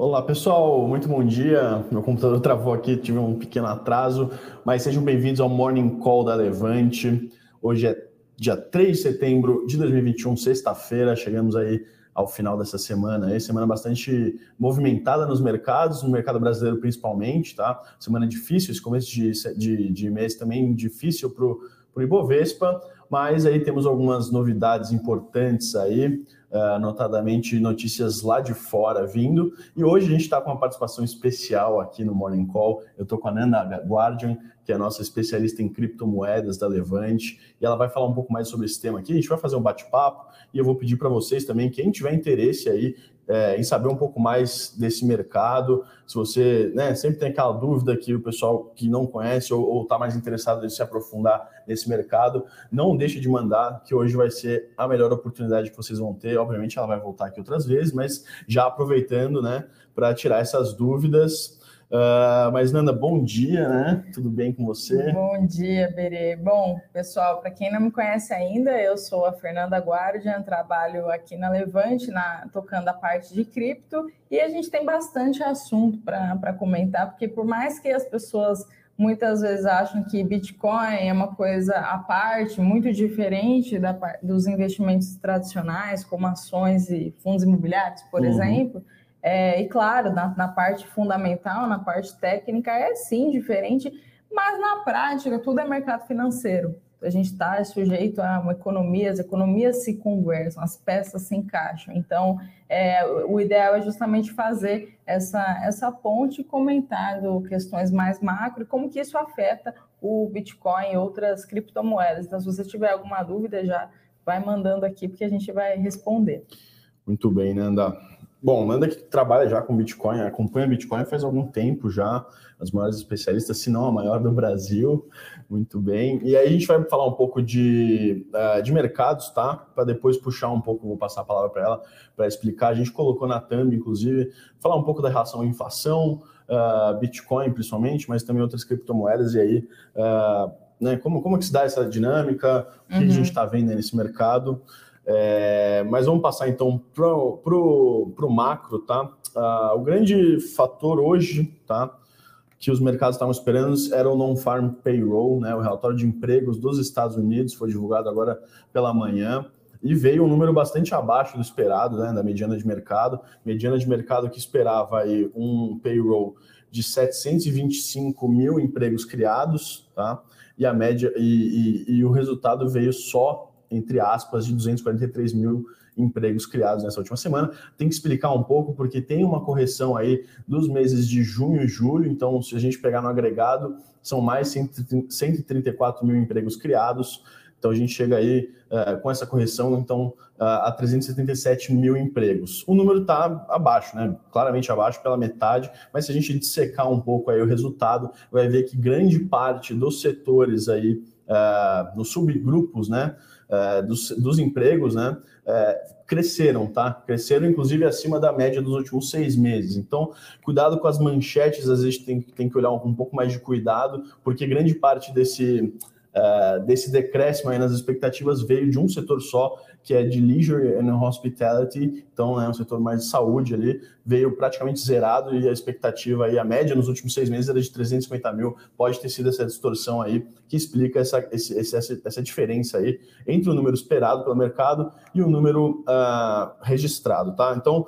Olá pessoal, muito bom dia. Meu computador travou aqui, tive um pequeno atraso, mas sejam bem-vindos ao Morning Call da Levante. Hoje é dia 3 de setembro de 2021, sexta-feira, chegamos aí ao final dessa semana. É semana bastante movimentada nos mercados, no mercado brasileiro principalmente, tá? Semana difícil, esse começo de, de, de mês também difícil para o Ibovespa, mas aí temos algumas novidades importantes aí uh, notadamente notícias lá de fora vindo. E hoje a gente está com uma participação especial aqui no Morning Call. Eu estou com a Nanda Guardian, que é a nossa especialista em criptomoedas da Levante, e ela vai falar um pouco mais sobre esse tema aqui. A gente vai fazer um bate-papo e eu vou pedir para vocês também, quem tiver interesse aí é, em saber um pouco mais desse mercado. Se você né, sempre tem aquela dúvida que o pessoal que não conhece ou está mais interessado em se aprofundar nesse mercado, não deixe de mandar, que hoje vai ser a melhor oportunidade que vocês vão ter. Obviamente, ela vai voltar aqui outras vezes, mas já aproveitando né, para tirar essas dúvidas. Uh, mas, Nanda, bom dia, né? Tudo bem com você? Bom dia, Berê. Bom, pessoal, para quem não me conhece ainda, eu sou a Fernanda Guardian, trabalho aqui na Levante, na, tocando a parte de cripto, e a gente tem bastante assunto para comentar, porque por mais que as pessoas muitas vezes acham que Bitcoin é uma coisa à parte, muito diferente da, dos investimentos tradicionais, como ações e fundos imobiliários, por uhum. exemplo é, e claro, na, na, parte fundamental, na parte técnica, é sim diferente, mas na prática tudo é mercado financeiro. A gente está sujeito a uma economia, as economias se conversam, as peças se encaixam. Então, é, o ideal é justamente fazer essa, essa ponte comentando questões mais macro e como que isso afeta o Bitcoin e outras criptomoedas. Então, se você tiver alguma dúvida, já vai mandando aqui, porque a gente vai responder. Muito bem, Nanda. Bom, Nanda que trabalha já com Bitcoin, acompanha Bitcoin faz algum tempo já, as maiores especialistas, se não a maior do Brasil, muito bem. E aí a gente vai falar um pouco de, uh, de mercados, tá? Para depois puxar um pouco, vou passar a palavra para ela para explicar. A gente colocou na thumb, inclusive, falar um pouco da relação à inflação, uh, Bitcoin principalmente, mas também outras criptomoedas, e aí, uh, né, como, como que se dá essa dinâmica, o que uhum. a gente está vendo nesse mercado. É, mas vamos passar então para o macro, tá? Uh, o grande fator hoje, tá? Que os mercados estavam esperando era o Non-Farm Payroll, né? O relatório de empregos dos Estados Unidos foi divulgado agora pela manhã e veio um número bastante abaixo do esperado, né? Da mediana de mercado. Mediana de mercado que esperava aí um payroll de 725 mil empregos criados, tá? E a média e, e, e o resultado veio só entre aspas, de 243 mil empregos criados nessa última semana. Tem que explicar um pouco, porque tem uma correção aí dos meses de junho e julho, então, se a gente pegar no agregado, são mais 134 mil empregos criados. Então, a gente chega aí uh, com essa correção, então, uh, a 377 mil empregos. O número está abaixo, né? Claramente abaixo pela metade, mas se a gente dissecar um pouco aí o resultado, vai ver que grande parte dos setores aí, uh, subgrupos, né? Dos, dos, empregos, né, cresceram, tá? Cresceram, inclusive, acima da média dos últimos seis meses. Então, cuidado com as manchetes, às vezes tem, tem que olhar um, um pouco mais de cuidado, porque grande parte desse, uh, desse decréscimo nas expectativas veio de um setor só, que é de leisure and hospitality, então é um setor mais de saúde ali, veio praticamente zerado e a expectativa aí, a média nos últimos seis meses era de 350 mil, pode ter sido essa distorção aí que explica essa, esse, essa, essa diferença aí entre o número esperado pelo mercado e o número uh, registrado, tá? Então,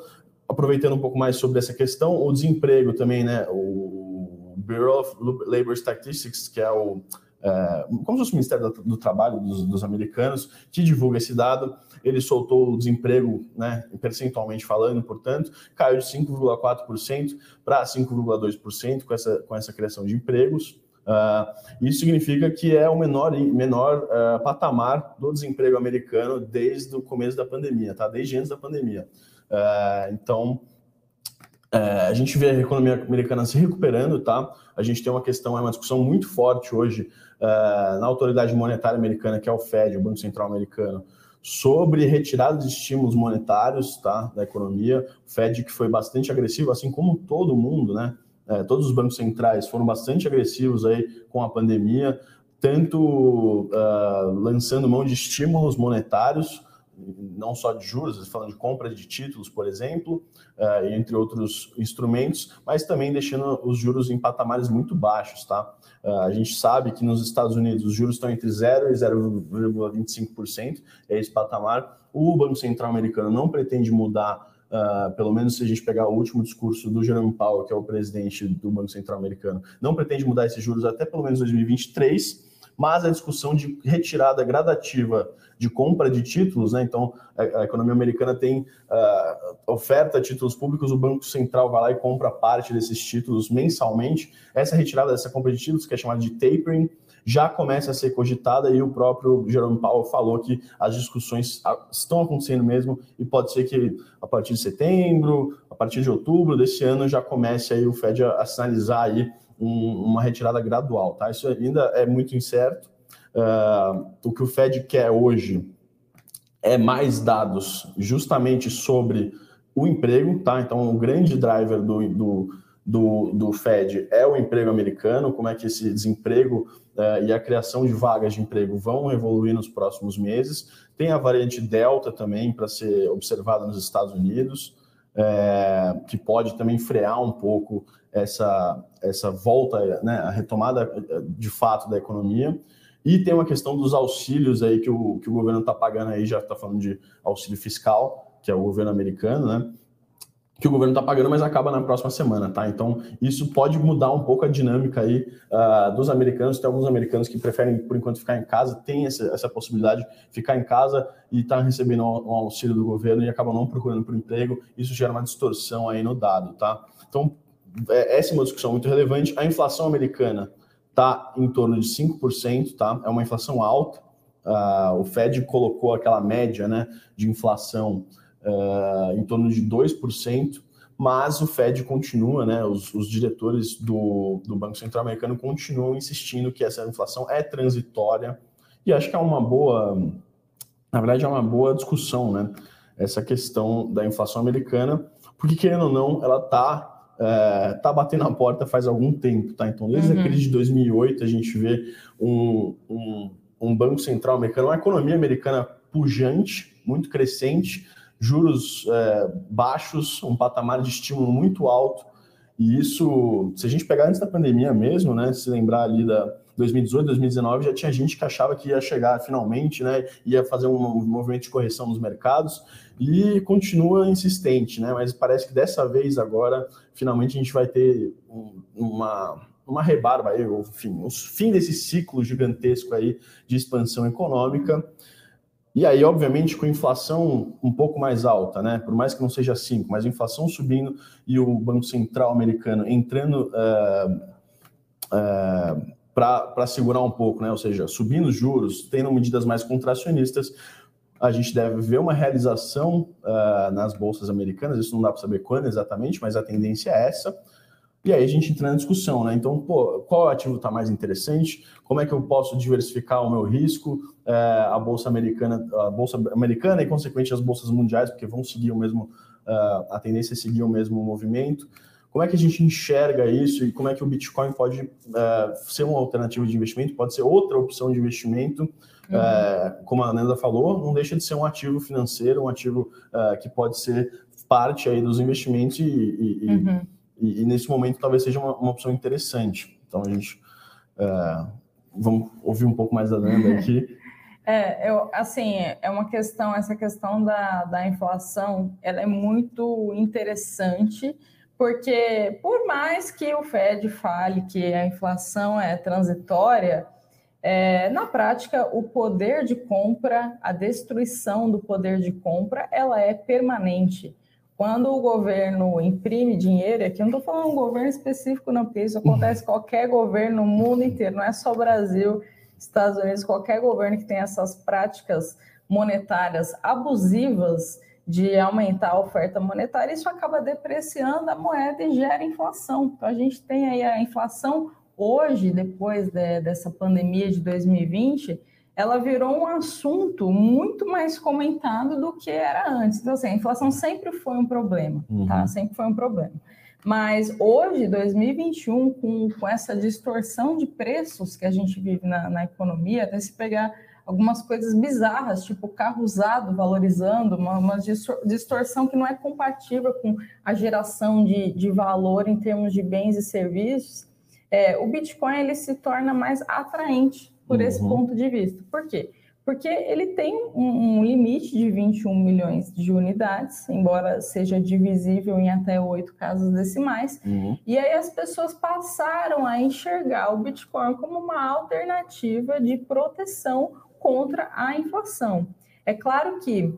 aproveitando um pouco mais sobre essa questão, o desemprego também, né, o Bureau of Labor Statistics, que é o é, como se fosse o Ministério do, Trabalho dos, dos, americanos, que divulga esse dado. Ele soltou o desemprego, né, percentualmente falando, portanto, caiu de 5,4% para 5,2% com essa, com essa criação de empregos. Uh, isso significa que é o menor, menor uh, patamar do desemprego americano desde o começo da pandemia, tá? desde antes da pandemia. Uh, então, a gente vê a economia americana se recuperando, tá? A gente tem uma questão, é uma discussão muito forte hoje na autoridade monetária americana, que é o Fed, o Banco Central americano, sobre retirada de estímulos monetários, tá? Da economia. O Fed que foi bastante agressivo, assim como todo mundo, né? Uh, todos os bancos centrais foram bastante agressivos aí com a pandemia, tanto uh, lançando mão de estímulos monetários não só de juros, falando de compra de títulos, por exemplo, uh, entre outros instrumentos, mas também deixando os juros em patamares muito baixos, tá? Uh, a gente sabe que nos Estados Unidos os juros estão entre 0 e 0,25%, é esse patamar. O Banco Central americano não pretende mudar Uh, pelo menos se a gente pegar o último discurso do Jerome Powell, que é o presidente do Banco Central americano, não pretende mudar esses juros até pelo menos 2023 mas a discussão de retirada gradativa de compra de títulos, né? Então, a, a economia americana tem uh, oferta de títulos públicos, o Banco Central vai lá e compra parte desses títulos mensalmente. Essa retirada dessa compra de títulos, que é chamada de tapering, já começa a ser cogitada e o próprio Jerome Powell falou que as discussões ah, estão acontecendo mesmo e pode ser que a partir de setembro, a partir de outubro desse ano já comece aí o Fed a, a sinalizar aí um, uma retirada gradual, tá? Isso ainda é muito incerto. Uh, o que o Fed quer hoje é mais dados justamente sobre o emprego, tá? Então, o grande driver do, do, do, do Fed é o emprego americano, como é que esse desemprego uh, e a criação de vagas de emprego vão evoluir nos próximos meses. Tem a variante Delta também para ser observada nos Estados Unidos, é, que pode também frear um pouco essa, essa volta, né, a retomada de fato da economia. E tem uma questão dos auxílios aí que o, que o governo está pagando aí, já está falando de auxílio fiscal, que é o governo americano, né? Que o governo está pagando, mas acaba na próxima semana, tá? Então, isso pode mudar um pouco a dinâmica aí uh, dos americanos. Tem alguns americanos que preferem, por enquanto, ficar em casa, tem essa, essa possibilidade de ficar em casa e estar tá recebendo um auxílio do governo e acabam não procurando por emprego. Isso gera uma distorção aí no dado, tá? Então, essa é uma discussão muito relevante. A inflação americana está em torno de 5%, tá? É uma inflação alta. Uh, o Fed colocou aquela média né, de inflação uh, em torno de 2%, mas o Fed continua, né, os, os diretores do, do Banco Central Americano continuam insistindo que essa inflação é transitória, e acho que é uma boa, na verdade, é uma boa discussão, né, essa questão da inflação americana, porque querendo ou não, ela está é, tá batendo na porta faz algum tempo, tá? Então, desde uhum. a crise de 2008, a gente vê um, um, um, banco central americano, uma economia americana pujante, muito crescente, juros é, baixos, um patamar de estímulo muito alto. E isso, se a gente pegar antes da pandemia mesmo, né, se lembrar ali da 2018, 2019, já tinha gente que achava que ia chegar finalmente, né, ia fazer um movimento de correção nos mercados e continua insistente, né? Mas parece que dessa vez agora, finalmente a gente vai ter um, uma uma rebarba aí, enfim, o fim desse ciclo gigantesco aí de expansão econômica. E aí, obviamente, com inflação um pouco mais alta, né? Por mais que não seja 5, mas inflação subindo e o Banco Central americano entrando uh, uh, para segurar um pouco, né? Ou seja, subindo os juros, tendo medidas mais contracionistas, a gente deve ver uma realização uh, nas bolsas americanas, isso não dá para saber quando exatamente, mas a tendência é essa. E aí a gente entra na discussão, né? Então, pô, qual ativo está mais interessante? Como é que eu posso diversificar o meu risco? É, a bolsa americana, a bolsa americana e consequentemente as bolsas mundiais, porque vão seguir o mesmo, uh, a tendência é seguir o mesmo movimento. Como é que a gente enxerga isso e como é que o Bitcoin pode uh, ser uma alternativa de investimento? Pode ser outra opção de investimento? Uhum. É, como a Nanda falou, não deixa de ser um ativo financeiro, um ativo é, que pode ser parte aí dos investimentos e, e, uhum. e, e nesse momento talvez seja uma, uma, opção interessante. Então a gente é, vamos ouvir um pouco mais da Nanda aqui. É, eu, assim, é uma questão, essa questão da, da inflação, ela é muito interessante, porque por mais que o Fed fale que a inflação é transitória, é, na prática, o poder de compra, a destruição do poder de compra, ela é permanente. Quando o governo imprime dinheiro, aqui eu não estou falando um governo específico, não, porque isso acontece qualquer governo no mundo inteiro, não é só Brasil, Estados Unidos, qualquer governo que tem essas práticas monetárias abusivas de aumentar a oferta monetária, isso acaba depreciando a moeda e gera inflação. Então, a gente tem aí a inflação hoje, depois de, dessa pandemia de 2020, ela virou um assunto muito mais comentado do que era antes. Então, assim, a inflação sempre foi um problema, tá? uhum. tá? Sempre foi um problema. Mas hoje, 2021, com, com essa distorção de preços que a gente vive na, na economia, até se pegar algumas coisas bizarras, tipo carro usado valorizando, uma, uma distorção que não é compatível com a geração de, de valor em termos de bens e serviços, é, o Bitcoin ele se torna mais atraente por uhum. esse ponto de vista. Por quê? Porque ele tem um, um, limite de 21 milhões de unidades, embora seja divisível em até oito casas decimais. Uhum. E aí as pessoas passaram a enxergar o Bitcoin como uma alternativa de proteção contra a inflação. É claro que,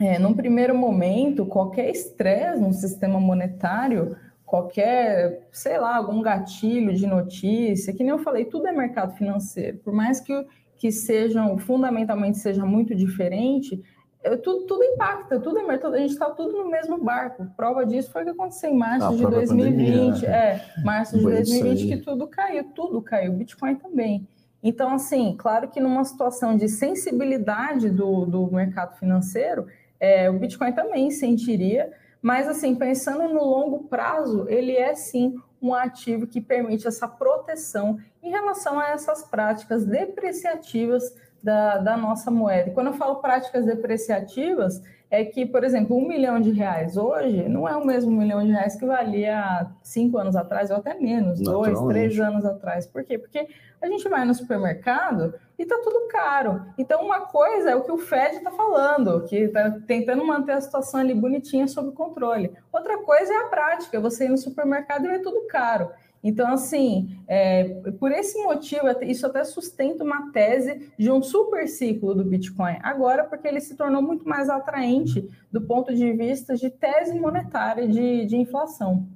é, num primeiro momento, qualquer estresse no sistema monetário qualquer, sei lá, algum gatilho de notícia, que nem eu falei, tudo é mercado financeiro. Por mais que, que sejam, fundamentalmente seja muito diferente, é, tudo, tudo impacta, tudo é mercado, a gente está tudo no mesmo barco. Prova disso foi o que aconteceu em março ah, de 2020. Pandemia, né? É, março de 2020 que tudo caiu, tudo caiu, Bitcoin também. Então, assim, claro que numa situação de sensibilidade do, do mercado financeiro, é, o Bitcoin também sentiria, mas, assim, pensando no longo prazo, ele é sim um ativo que permite essa proteção em relação a essas práticas depreciativas da, da nossa moeda. E quando eu falo práticas depreciativas, é que, por exemplo, um milhão de reais hoje não é o mesmo milhão de reais que valia cinco anos atrás, ou até menos, dois, três anos atrás. Por quê? Porque a gente vai no supermercado e tá tudo caro. Então, uma coisa é o que o Fed está falando, que está tentando manter a situação ali bonitinha sob controle. Outra coisa é a prática, você ir no supermercado e ver tudo caro. Então, assim, é, por esse motivo, isso até sustenta uma tese de um super ciclo do Bitcoin. Agora, porque ele se tornou muito mais atraente do ponto de vista de tese monetária de, de inflação.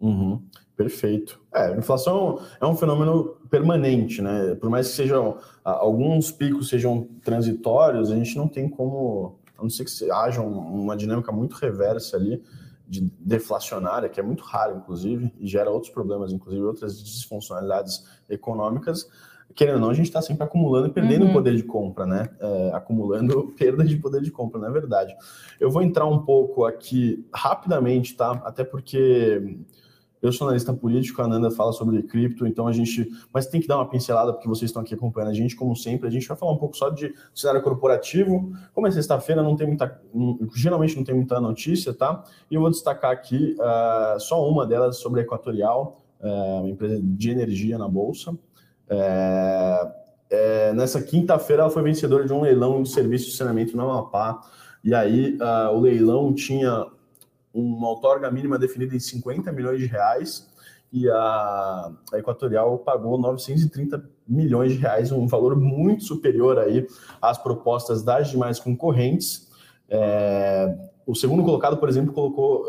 Uhum, perfeito. É, inflação é um fenômeno permanente, né? Por mais que sejam alguns picos sejam transitórios, a gente não tem como, a não ser que haja uma dinâmica muito reversa ali, de deflacionária, que é muito raro, inclusive, e gera outros problemas, inclusive outras disfuncionalidades econômicas. Querendo ou não, a gente está sempre acumulando e perdendo uhum. poder de compra, né? É, acumulando perda de poder de compra, na é verdade. Eu vou entrar um pouco aqui rapidamente, tá? Até porque eu sou analista político, a Ananda fala sobre cripto, então a gente. Mas tem que dar uma pincelada, porque vocês estão aqui acompanhando a gente, como sempre. A gente vai falar um pouco só de cenário corporativo. Como é sexta-feira, não tem muita. Geralmente não tem muita notícia, tá? E eu vou destacar aqui uh, só uma delas sobre a Equatorial, uh, uma empresa de energia na Bolsa. É, nessa quinta-feira, ela foi vencedora de um leilão de serviço de saneamento na Amapá. E aí, uh, o leilão tinha uma outorga mínima definida em 50 milhões de reais e a, a Equatorial pagou 930 milhões de reais, um valor muito superior aí às propostas das demais concorrentes. É, o segundo colocado, por exemplo, colocou,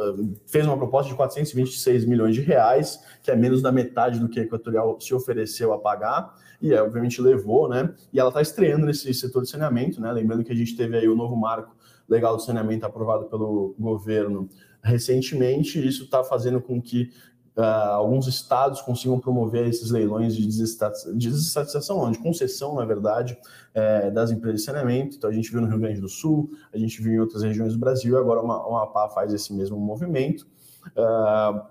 fez uma proposta de 426 milhões de reais, que é menos da metade do que a Equatorial se ofereceu a pagar, e é, obviamente levou, né? E ela está estreando nesse setor de saneamento, né? Lembrando que a gente teve aí o novo marco legal do saneamento aprovado pelo governo recentemente. Isso está fazendo com que uh, alguns estados consigam promover esses leilões de desestatização, de concessão, na verdade, é, das empresas de saneamento. Então, a gente viu no Rio Grande do Sul, a gente viu em outras regiões do Brasil, agora uma, uma faz esse mesmo movimento. Uh,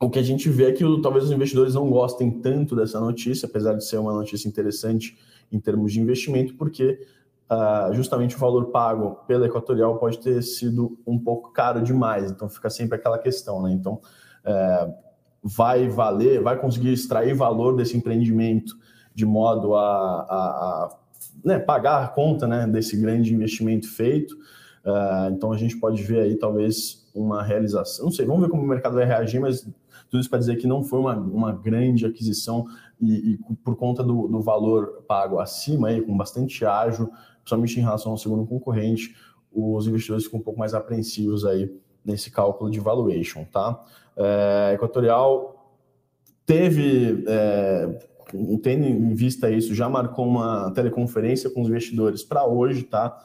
o que a gente vê é que talvez os investidores não gostem tanto dessa notícia, apesar de ser uma notícia interessante em termos de investimento, porque uh, justamente o valor pago pela Equatorial pode ter sido um pouco caro demais. Então fica sempre aquela questão, né? Então uh, vai valer, vai conseguir extrair valor desse empreendimento de modo a, a, a né, pagar a conta né, desse grande investimento feito. Uh, então a gente pode ver aí talvez uma realização. Não sei, vamos ver como o mercado vai reagir, mas tudo isso para dizer que não foi uma, uma grande aquisição e, e por conta do, do, valor pago acima, aí, com bastante ágio, principalmente em relação ao segundo concorrente, os investidores ficam um pouco mais apreensivos aí nesse cálculo de valuation, tá? É, Equatorial teve, é, tendo em vista isso, já marcou uma teleconferência com os investidores para hoje, tá?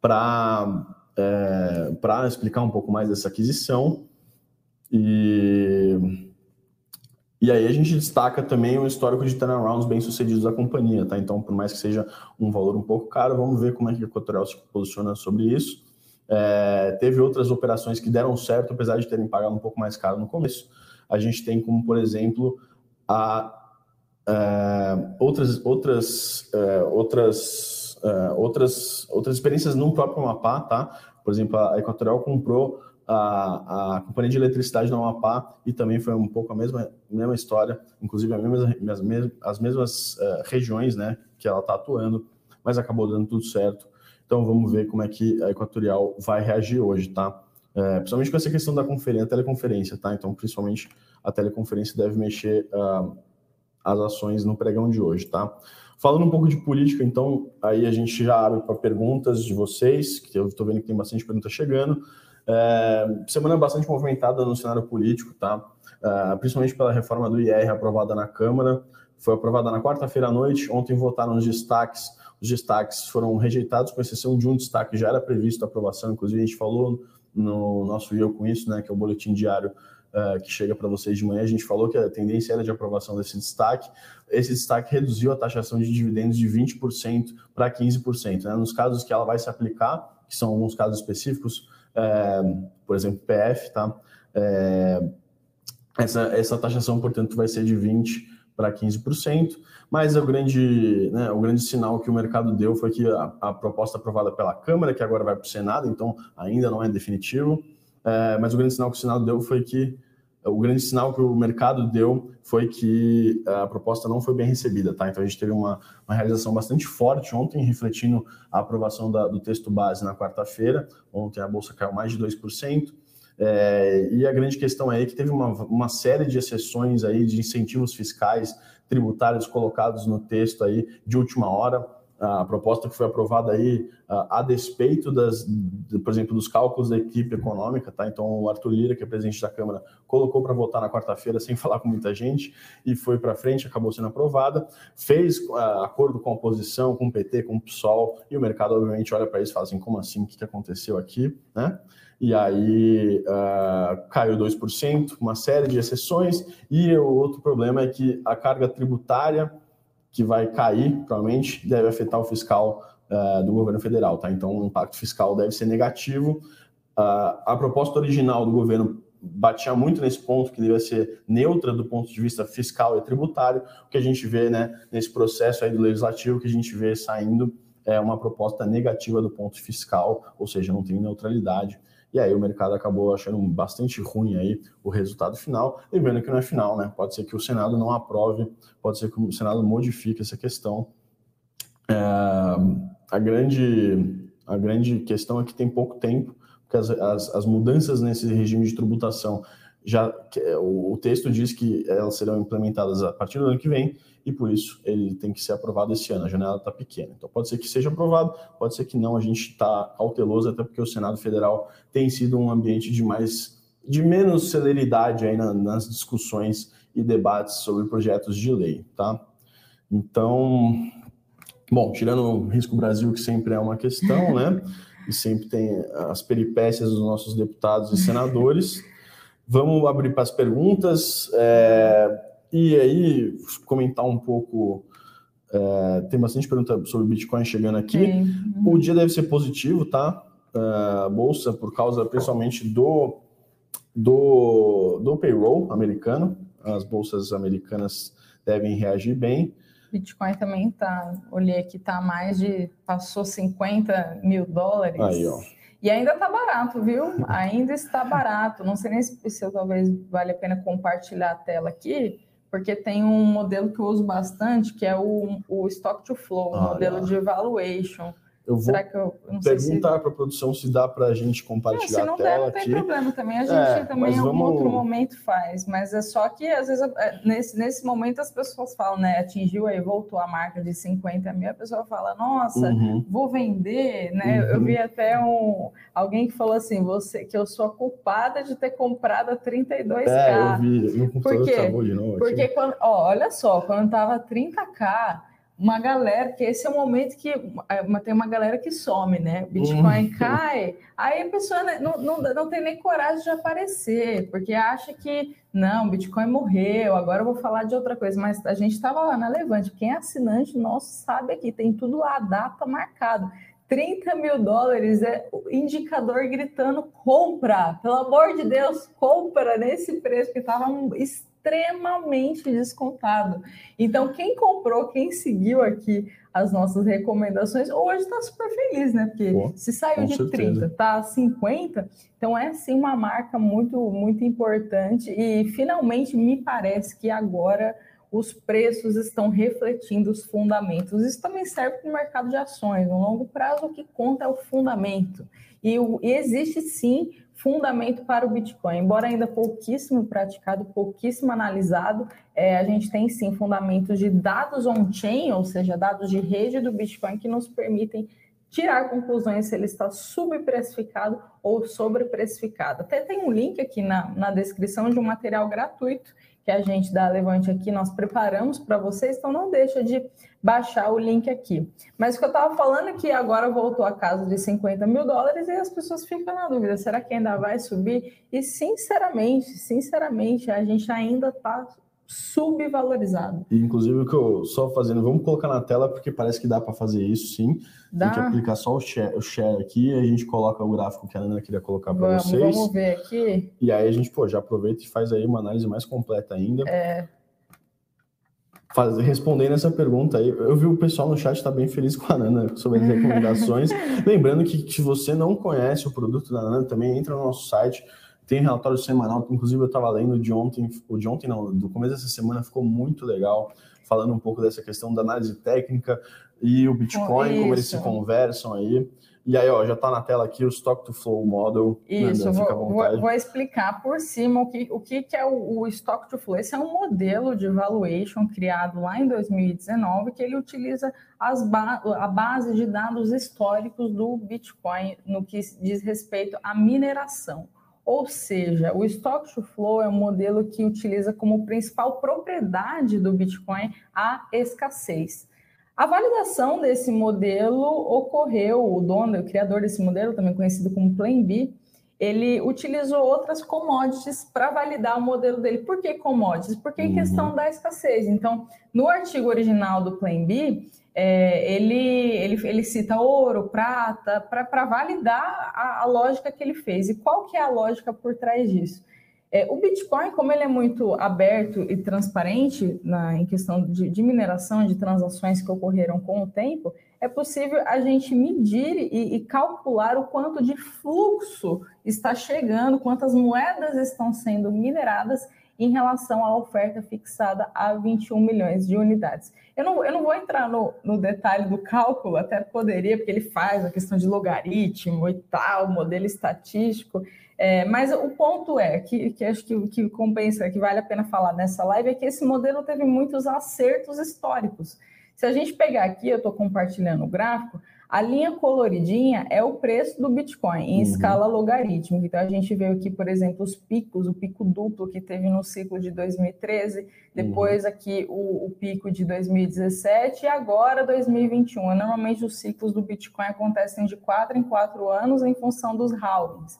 Para é, explicar um pouco mais dessa aquisição e e aí a gente destaca também o histórico de turnarounds bem sucedidos da companhia, tá? Então, por mais que seja um valor um pouco caro, vamos ver como é que a Equatorial se posiciona sobre isso. É, teve outras operações que deram certo, apesar de terem pagado um pouco mais caro no começo. A gente tem como, por exemplo, a, é, outras, outras, é, outras uh, outras, outras experiências no próprio Amapá, tá? Por exemplo, a Equatorial comprou a, a companhia de eletricidade do Amapá e também foi um pouco a mesma, mesma história, inclusive as mesmas, as, as mesmas uh, regiões né, que ela está atuando, mas acabou dando tudo certo. Então vamos ver como é que a Equatorial vai reagir hoje, tá? É, principalmente com essa questão da conferência, teleconferência, tá? Então, principalmente a teleconferência deve mexer uh, as ações no pregão de hoje, tá? Falando um pouco de política, então, aí a gente já abre para perguntas de vocês, que eu estou vendo que tem bastante pergunta chegando. É, semana bastante movimentada no cenário político, tá? É, principalmente pela reforma do IR aprovada na Câmara. Foi aprovada na quarta-feira à noite. Ontem votaram os destaques. Os destaques foram rejeitados, com exceção de um destaque já era previsto a aprovação. Inclusive, a gente falou no nosso Eu Com Isso, né, que é o boletim diário uh, que chega para vocês de manhã. A gente falou que a tendência era de aprovação desse destaque. Esse destaque reduziu a taxação de dividendos de 20% para 15%. Né? Nos casos que ela vai se aplicar, que são alguns casos específicos, é, por exemplo, PF, tá? É, essa, essa taxação, portanto, vai ser de 20% para 15%, mas o grande, né, o grande sinal que o mercado deu foi que a, a proposta aprovada pela Câmara, que agora vai para o Senado, então ainda não é definitivo, é, mas o grande sinal que o Senado deu foi que o grande sinal que o mercado deu foi que a proposta não foi bem recebida, tá? Então a gente teve uma, uma realização bastante forte ontem, refletindo a aprovação da, do texto base na quarta-feira. Ontem a bolsa caiu mais de 2%. É, e a grande questão é que teve uma, uma série de exceções aí de incentivos fiscais, tributários colocados no texto aí de última hora a proposta que foi aprovada aí a, despeito das, por exemplo, dos cálculos da equipe econômica, tá? Então o Arthur Lira, que é presidente da Câmara, colocou para votar na quarta-feira sem falar com muita gente e foi para frente, acabou sendo aprovada, fez a, acordo com a oposição, com o PT, com o PSOL e o mercado obviamente olha para isso e fala assim, como assim, o que, que aconteceu aqui, né? E aí uh, caiu 2%, uma série de exceções, e o outro problema é que a carga tributária que vai cair, provavelmente, deve afetar o fiscal uh, do governo federal, tá? Então, o impacto fiscal deve ser negativo. Uh, a proposta original do governo batia muito nesse ponto, que devia ser neutra do ponto de vista fiscal e tributário. O que a gente vê, né, nesse processo aí do legislativo, que a gente vê saindo é uma proposta negativa do ponto fiscal, ou seja, não tem neutralidade. E aí o mercado acabou achando bastante ruim aí o resultado final, lembrando que não é final, né? Pode ser que o Senado não aprove, pode ser que o Senado modifique essa questão. É, a, grande, a grande questão é que tem pouco tempo, porque as, as, as mudanças nesse regime de tributação já o, o texto diz que elas serão implementadas a partir do ano que vem e por isso ele tem que ser aprovado esse ano. A janela está pequena. Então pode ser que seja aprovado, pode ser que não. A gente está cauteloso até porque o Senado Federal tem sido um ambiente de mais de menos celeridade aí na, nas discussões e debates sobre projetos de lei, tá? Então, bom, tirando o risco Brasil que sempre é uma questão, né? E sempre tem as peripécias dos nossos deputados e senadores. Vamos abrir para as perguntas. É, e aí, comentar um pouco. É, tem bastante pergunta sobre Bitcoin chegando aqui. O dia deve ser positivo, tá? É, bolsa, por causa principalmente do, do, do payroll americano. As bolsas americanas devem reagir bem. Bitcoin também tá, olhei aqui, tá mais de, passou 50 mil dólares. Aí, ó. E ainda tá barato, viu? Ainda está barato. Não sei nem se, se talvez vale a pena compartilhar a tela aqui, porque tem um modelo que eu uso bastante, que é o, o Stock to Flow, um modelo de evaluation. Eu vou Será que eu, perguntar se... para a produção se dá para a gente compartilhar não, se não a tela der, não tem problema também. A gente é, também em algum vamos... outro momento faz. Mas é só que, às vezes, é, nesse, nesse momento as pessoas falam, né? Atingiu aí, voltou a marca de 50 mil, a pessoa fala, nossa, uhum. vou vender, né? Uhum. Eu vi até um, alguém que falou assim, você, que eu sou a culpada de ter comprado a 32K. É, eu vi. Meu Por quê? Porque, quando, ó, olha só, quando tava 30K uma galera, que esse é o momento que é, tem uma galera que some, né? Bitcoin uhum. cai, aí a pessoa não, não, não tem nem coragem de aparecer, porque acha que não, Bitcoin morreu, agora eu vou falar de outra coisa. Mas a gente estava lá na Levante, quem é assinante nosso sabe aqui, tem tudo lá, a data marcada. 30 mil dólares é o indicador gritando compra, pelo amor de Deus, compra nesse preço que estava extremamente descontado. Então, quem comprou, quem seguiu aqui as nossas recomendações, hoje está super feliz, né? Porque Pô, se saiu de certeza. 30, tá 50, então é sim uma marca muito, muito importante. E finalmente me parece que agora os preços estão refletindo os fundamentos. Isso também serve para o mercado de ações. No longo prazo, o que conta é o fundamento. E, o, e existe sim fundamento para o Bitcoin. Embora ainda pouquíssimo praticado, pouquíssimo analisado, é, a gente tem sim fundamentos de dados on-chain, ou seja, dados de rede do Bitcoin, que nos permitem tirar conclusões se ele está subprecificado ou sobreprecificado. Até tem um link aqui na, na descrição de um material gratuito que a gente da Levante aqui, nós preparamos para vocês, então não deixa de baixar o link aqui. Mas o que eu estava falando é que agora voltou a casa de 50 mil dólares e as pessoas ficam na dúvida, será que ainda vai subir? E sinceramente, sinceramente, a gente ainda está subvalorizado. Inclusive, o que eu só fazendo, vamos colocar na tela, porque parece que dá para fazer isso sim. Dá. Tem que aplicar só o share, o share aqui, e a gente coloca o gráfico que a Ana queria colocar para vocês. Vamos ver aqui. E aí a gente, pô, já aproveita e faz aí uma análise mais completa ainda. É. Faz, respondendo essa pergunta aí, eu vi o pessoal no chat está bem feliz com a Nana sobre as recomendações. Lembrando que se você não conhece o produto da Nana, também entra no nosso site, tem relatório semanal, inclusive eu estava lendo de ontem, o de ontem não, do começo dessa semana ficou muito legal, falando um pouco dessa questão da análise técnica e o Bitcoin, como eles se conversam aí. E aí, ó, já está na tela aqui o Stock to Flow Model. Isso, Nanda, vou, vou, vou, explicar por cima o que, o que, que é o, o, Stock to Flow. Esse é um modelo de valuation criado lá em 2019 que ele utiliza as ba a base de dados históricos do Bitcoin no que diz respeito à mineração. Ou seja, o Stock to Flow é um modelo que utiliza como principal propriedade do Bitcoin a escassez. A validação desse modelo ocorreu, o dono, o criador desse modelo, também conhecido como Plan B, ele utilizou outras commodities para validar o modelo dele. Por que commodities? Porque em uhum. questão da escassez. Então, no artigo original do Plan B, é, ele, ele, ele cita ouro, prata, para validar a, a, lógica que ele fez. E qual que é a lógica por trás disso? É, o Bitcoin, como ele é muito aberto e transparente na, em questão de, de mineração, de transações que ocorreram com o tempo, é possível a gente medir e, e, calcular o quanto de fluxo está chegando, quantas moedas estão sendo mineradas em relação à oferta fixada a 21 milhões de unidades. Eu não, eu não vou entrar no, no detalhe do cálculo, até poderia, porque ele faz a questão de logaritmo e tal, modelo estatístico, é, mas o ponto é, que, que acho que, que compensa, que vale a pena falar nessa live, é que esse modelo teve muitos acertos históricos. Se a gente pegar aqui, eu estou compartilhando o gráfico, a linha coloridinha é o preço do Bitcoin em uhum. escala logarítmica. Então, a gente vê aqui, por exemplo, os picos, o pico duplo que teve no ciclo de 2013, depois uhum. aqui o, o, pico de 2017 e agora 2021. Normalmente, os ciclos do Bitcoin acontecem de quatro em quatro anos em função dos halvings.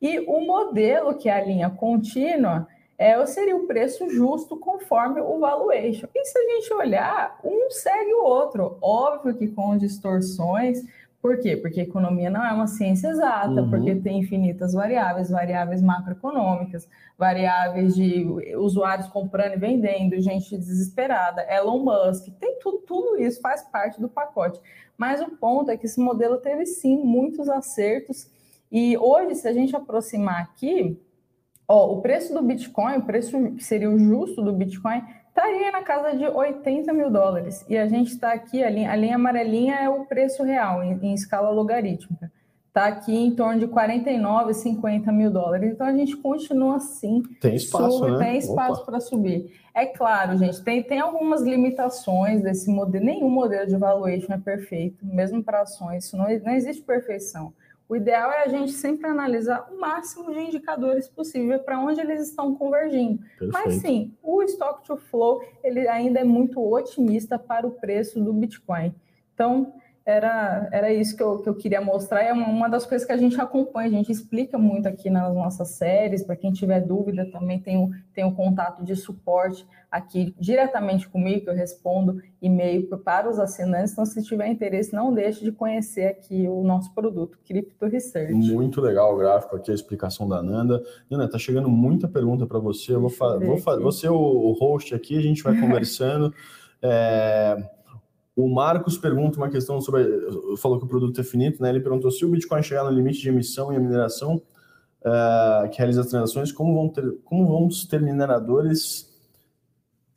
E o modelo, que é a linha contínua, é, seria o preço justo conforme o valuation. E se a gente olhar, um segue o outro. Óbvio que com distorções. Por quê? Porque a economia não é uma ciência exata, uhum. porque tem infinitas variáveis, variáveis macroeconômicas, variáveis de usuários comprando e vendendo, gente desesperada, Elon Musk, tem tudo, tudo isso faz parte do pacote. Mas o ponto é que esse modelo teve sim muitos acertos, e hoje, se a gente aproximar aqui, Ó, o preço do Bitcoin, o preço que seria o justo do Bitcoin, estaria na casa de 80 mil dólares. E a gente está aqui, a linha, a linha amarelinha é o preço real, em, em escala logarítmica. Está aqui em torno de 49, 50 mil dólares. Então a gente continua assim. Tem espaço, né? Tem espaço para subir. É claro, gente, tem, tem algumas limitações desse modelo. Nenhum modelo de valuation é perfeito, mesmo para ações. Isso não, não existe perfeição. O ideal é a gente sempre analisar o máximo de indicadores possível para onde eles estão convergindo. Perfeito. Mas sim, o Stock to Flow ele ainda é muito otimista para o preço do Bitcoin. Então, era, era isso que eu, que eu queria mostrar. É uma, uma das coisas que a gente acompanha, a gente explica muito aqui nas nossas séries. Para quem tiver dúvida, também tem o, tem o contato de suporte aqui diretamente comigo, que eu respondo e-mail para os assinantes. Então, se tiver interesse, não deixe de conhecer aqui o nosso produto, Crypto Research. Muito legal o gráfico aqui, a explicação da Nanda. Nanda, tá chegando muita pergunta para você. Eu vou, vou, vou ser o host aqui, a gente vai conversando. é... O Marcos pergunta uma questão sobre. Falou que o produto é finito, né? Ele perguntou se o Bitcoin chegar no limite de emissão e a mineração uh, que realiza as transações, como vão, ter, como vão ter mineradores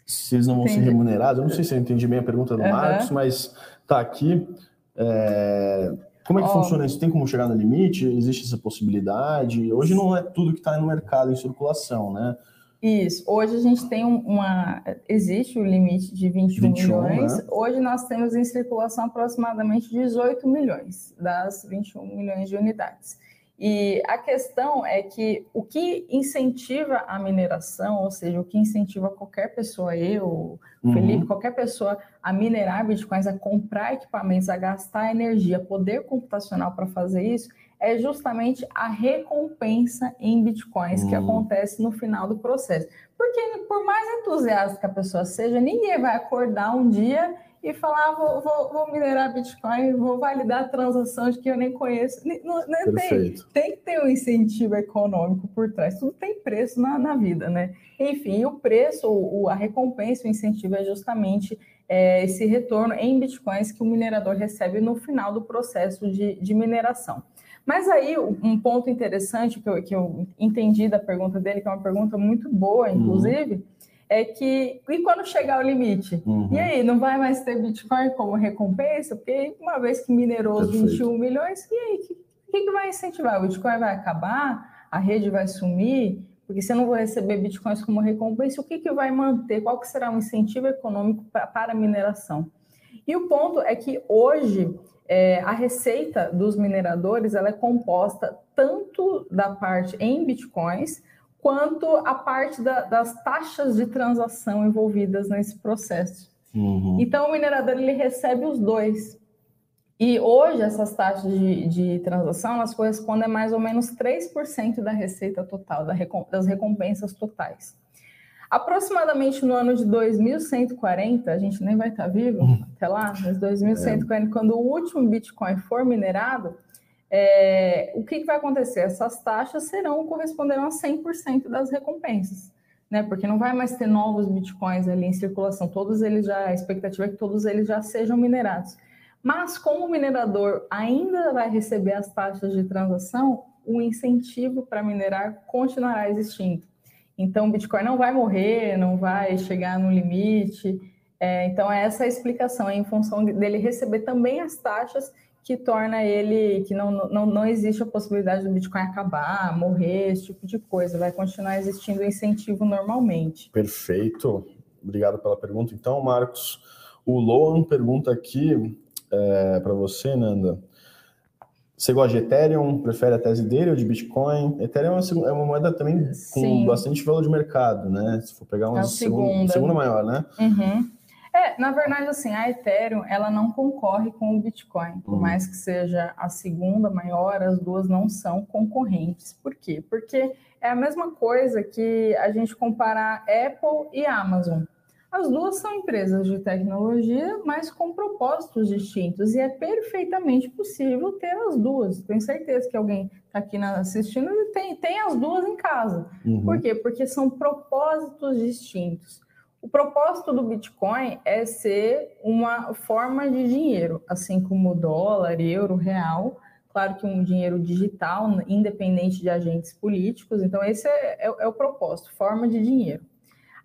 se eles não vão Entendi. ser remunerados? Eu não sei se eu entendi bem a pergunta do uhum. Marcos, mas tá aqui. É, como é que oh. funciona isso? Tem como chegar no limite? Existe essa possibilidade? Hoje não é tudo que está no mercado em circulação, né? Isso. Hoje a gente tem uma. Existe o limite de 21, 21 milhões. Né? Hoje nós temos em circulação aproximadamente 18 milhões das 21 milhões de unidades. E a questão é que o que incentiva a mineração, ou seja, o que incentiva qualquer pessoa, eu, uhum. Felipe, qualquer pessoa a minerar bitcoins, a comprar equipamentos, a gastar energia, poder computacional para fazer isso, é justamente a recompensa em bitcoins uhum. que acontece no final do processo. Porque por mais entusiasta que a pessoa seja, ninguém vai acordar um dia e falar, ah, vou, vou, vou, minerar Bitcoin, vou validar de que eu nem conheço. Não, não tem, tem que ter um incentivo econômico por trás. Tudo tem preço na, na vida, né? Enfim, o preço, o, a recompensa, o incentivo é justamente é, esse retorno em Bitcoins que o minerador recebe no final do processo de, de mineração. Mas aí, um ponto interessante que eu, que eu entendi da pergunta dele, que é uma pergunta muito boa, uhum. inclusive, uhum é que e quando chegar o limite? Uhum. E aí, não vai mais ter Bitcoin como recompensa? Porque uma vez que minerou os 21 milhões, e aí, o que, que, vai incentivar? O Bitcoin vai acabar? A rede vai sumir? Porque se eu não vou receber Bitcoins como recompensa, o que, que vai manter? Qual que será o incentivo econômico pra, para a mineração? E o ponto é que hoje é, a receita dos mineradores ela é composta tanto da parte em Bitcoins, quanto a parte da, das taxas de transação envolvidas nesse processo. Uhum. Então, o minerador ele recebe os dois. E hoje, essas taxas de, de transação elas correspondem a mais ou menos 3% da receita total, das recompensas totais. Aproximadamente no ano de 2140, a gente nem vai estar vivo uhum. até lá, mas 2140, é. quando o último Bitcoin for minerado, é, o que, que, vai acontecer? Essas taxas serão corresponderão a 100% das recompensas, né? Porque não vai mais ter novos bitcoins ali em circulação, todos eles já, a expectativa é que todos eles já sejam minerados. Mas como o minerador ainda vai receber as taxas de transação, o incentivo para minerar continuará existindo. Então, o Bitcoin não vai morrer, não vai chegar no limite. É, então, essa é a explicação, é em função dele receber também as taxas que torna ele que não, não, não existe a possibilidade do Bitcoin acabar, morrer, esse tipo de coisa. Vai continuar existindo incentivo normalmente. Perfeito. Obrigado pela pergunta. Então, Marcos, o Loan pergunta aqui é, para você, Nanda. Você gosta de Ethereum? Prefere a tese dele ou de Bitcoin? Ethereum é uma, é moeda também com Sim. bastante valor de mercado, né? Se for pegar uma é segunda. segunda maior, né? Uhum. É, na verdade, assim, a Ethereum, ela não concorre com o Bitcoin, por uhum. mais que seja a segunda maior, as duas não são concorrentes. Por quê? Porque é a mesma coisa que a gente comparar Apple e Amazon. As duas são empresas de tecnologia, mas com propósitos distintos, e é perfeitamente possível ter as duas. Tenho certeza que alguém está aqui assistindo e tem, tem as duas em casa. Uhum. Por quê? Porque são propósitos distintos. O propósito do Bitcoin é ser uma forma de dinheiro, assim como o dólar, euro, real. Claro que um dinheiro digital, independente de agentes políticos. Então, esse é, é, é o propósito, forma de dinheiro.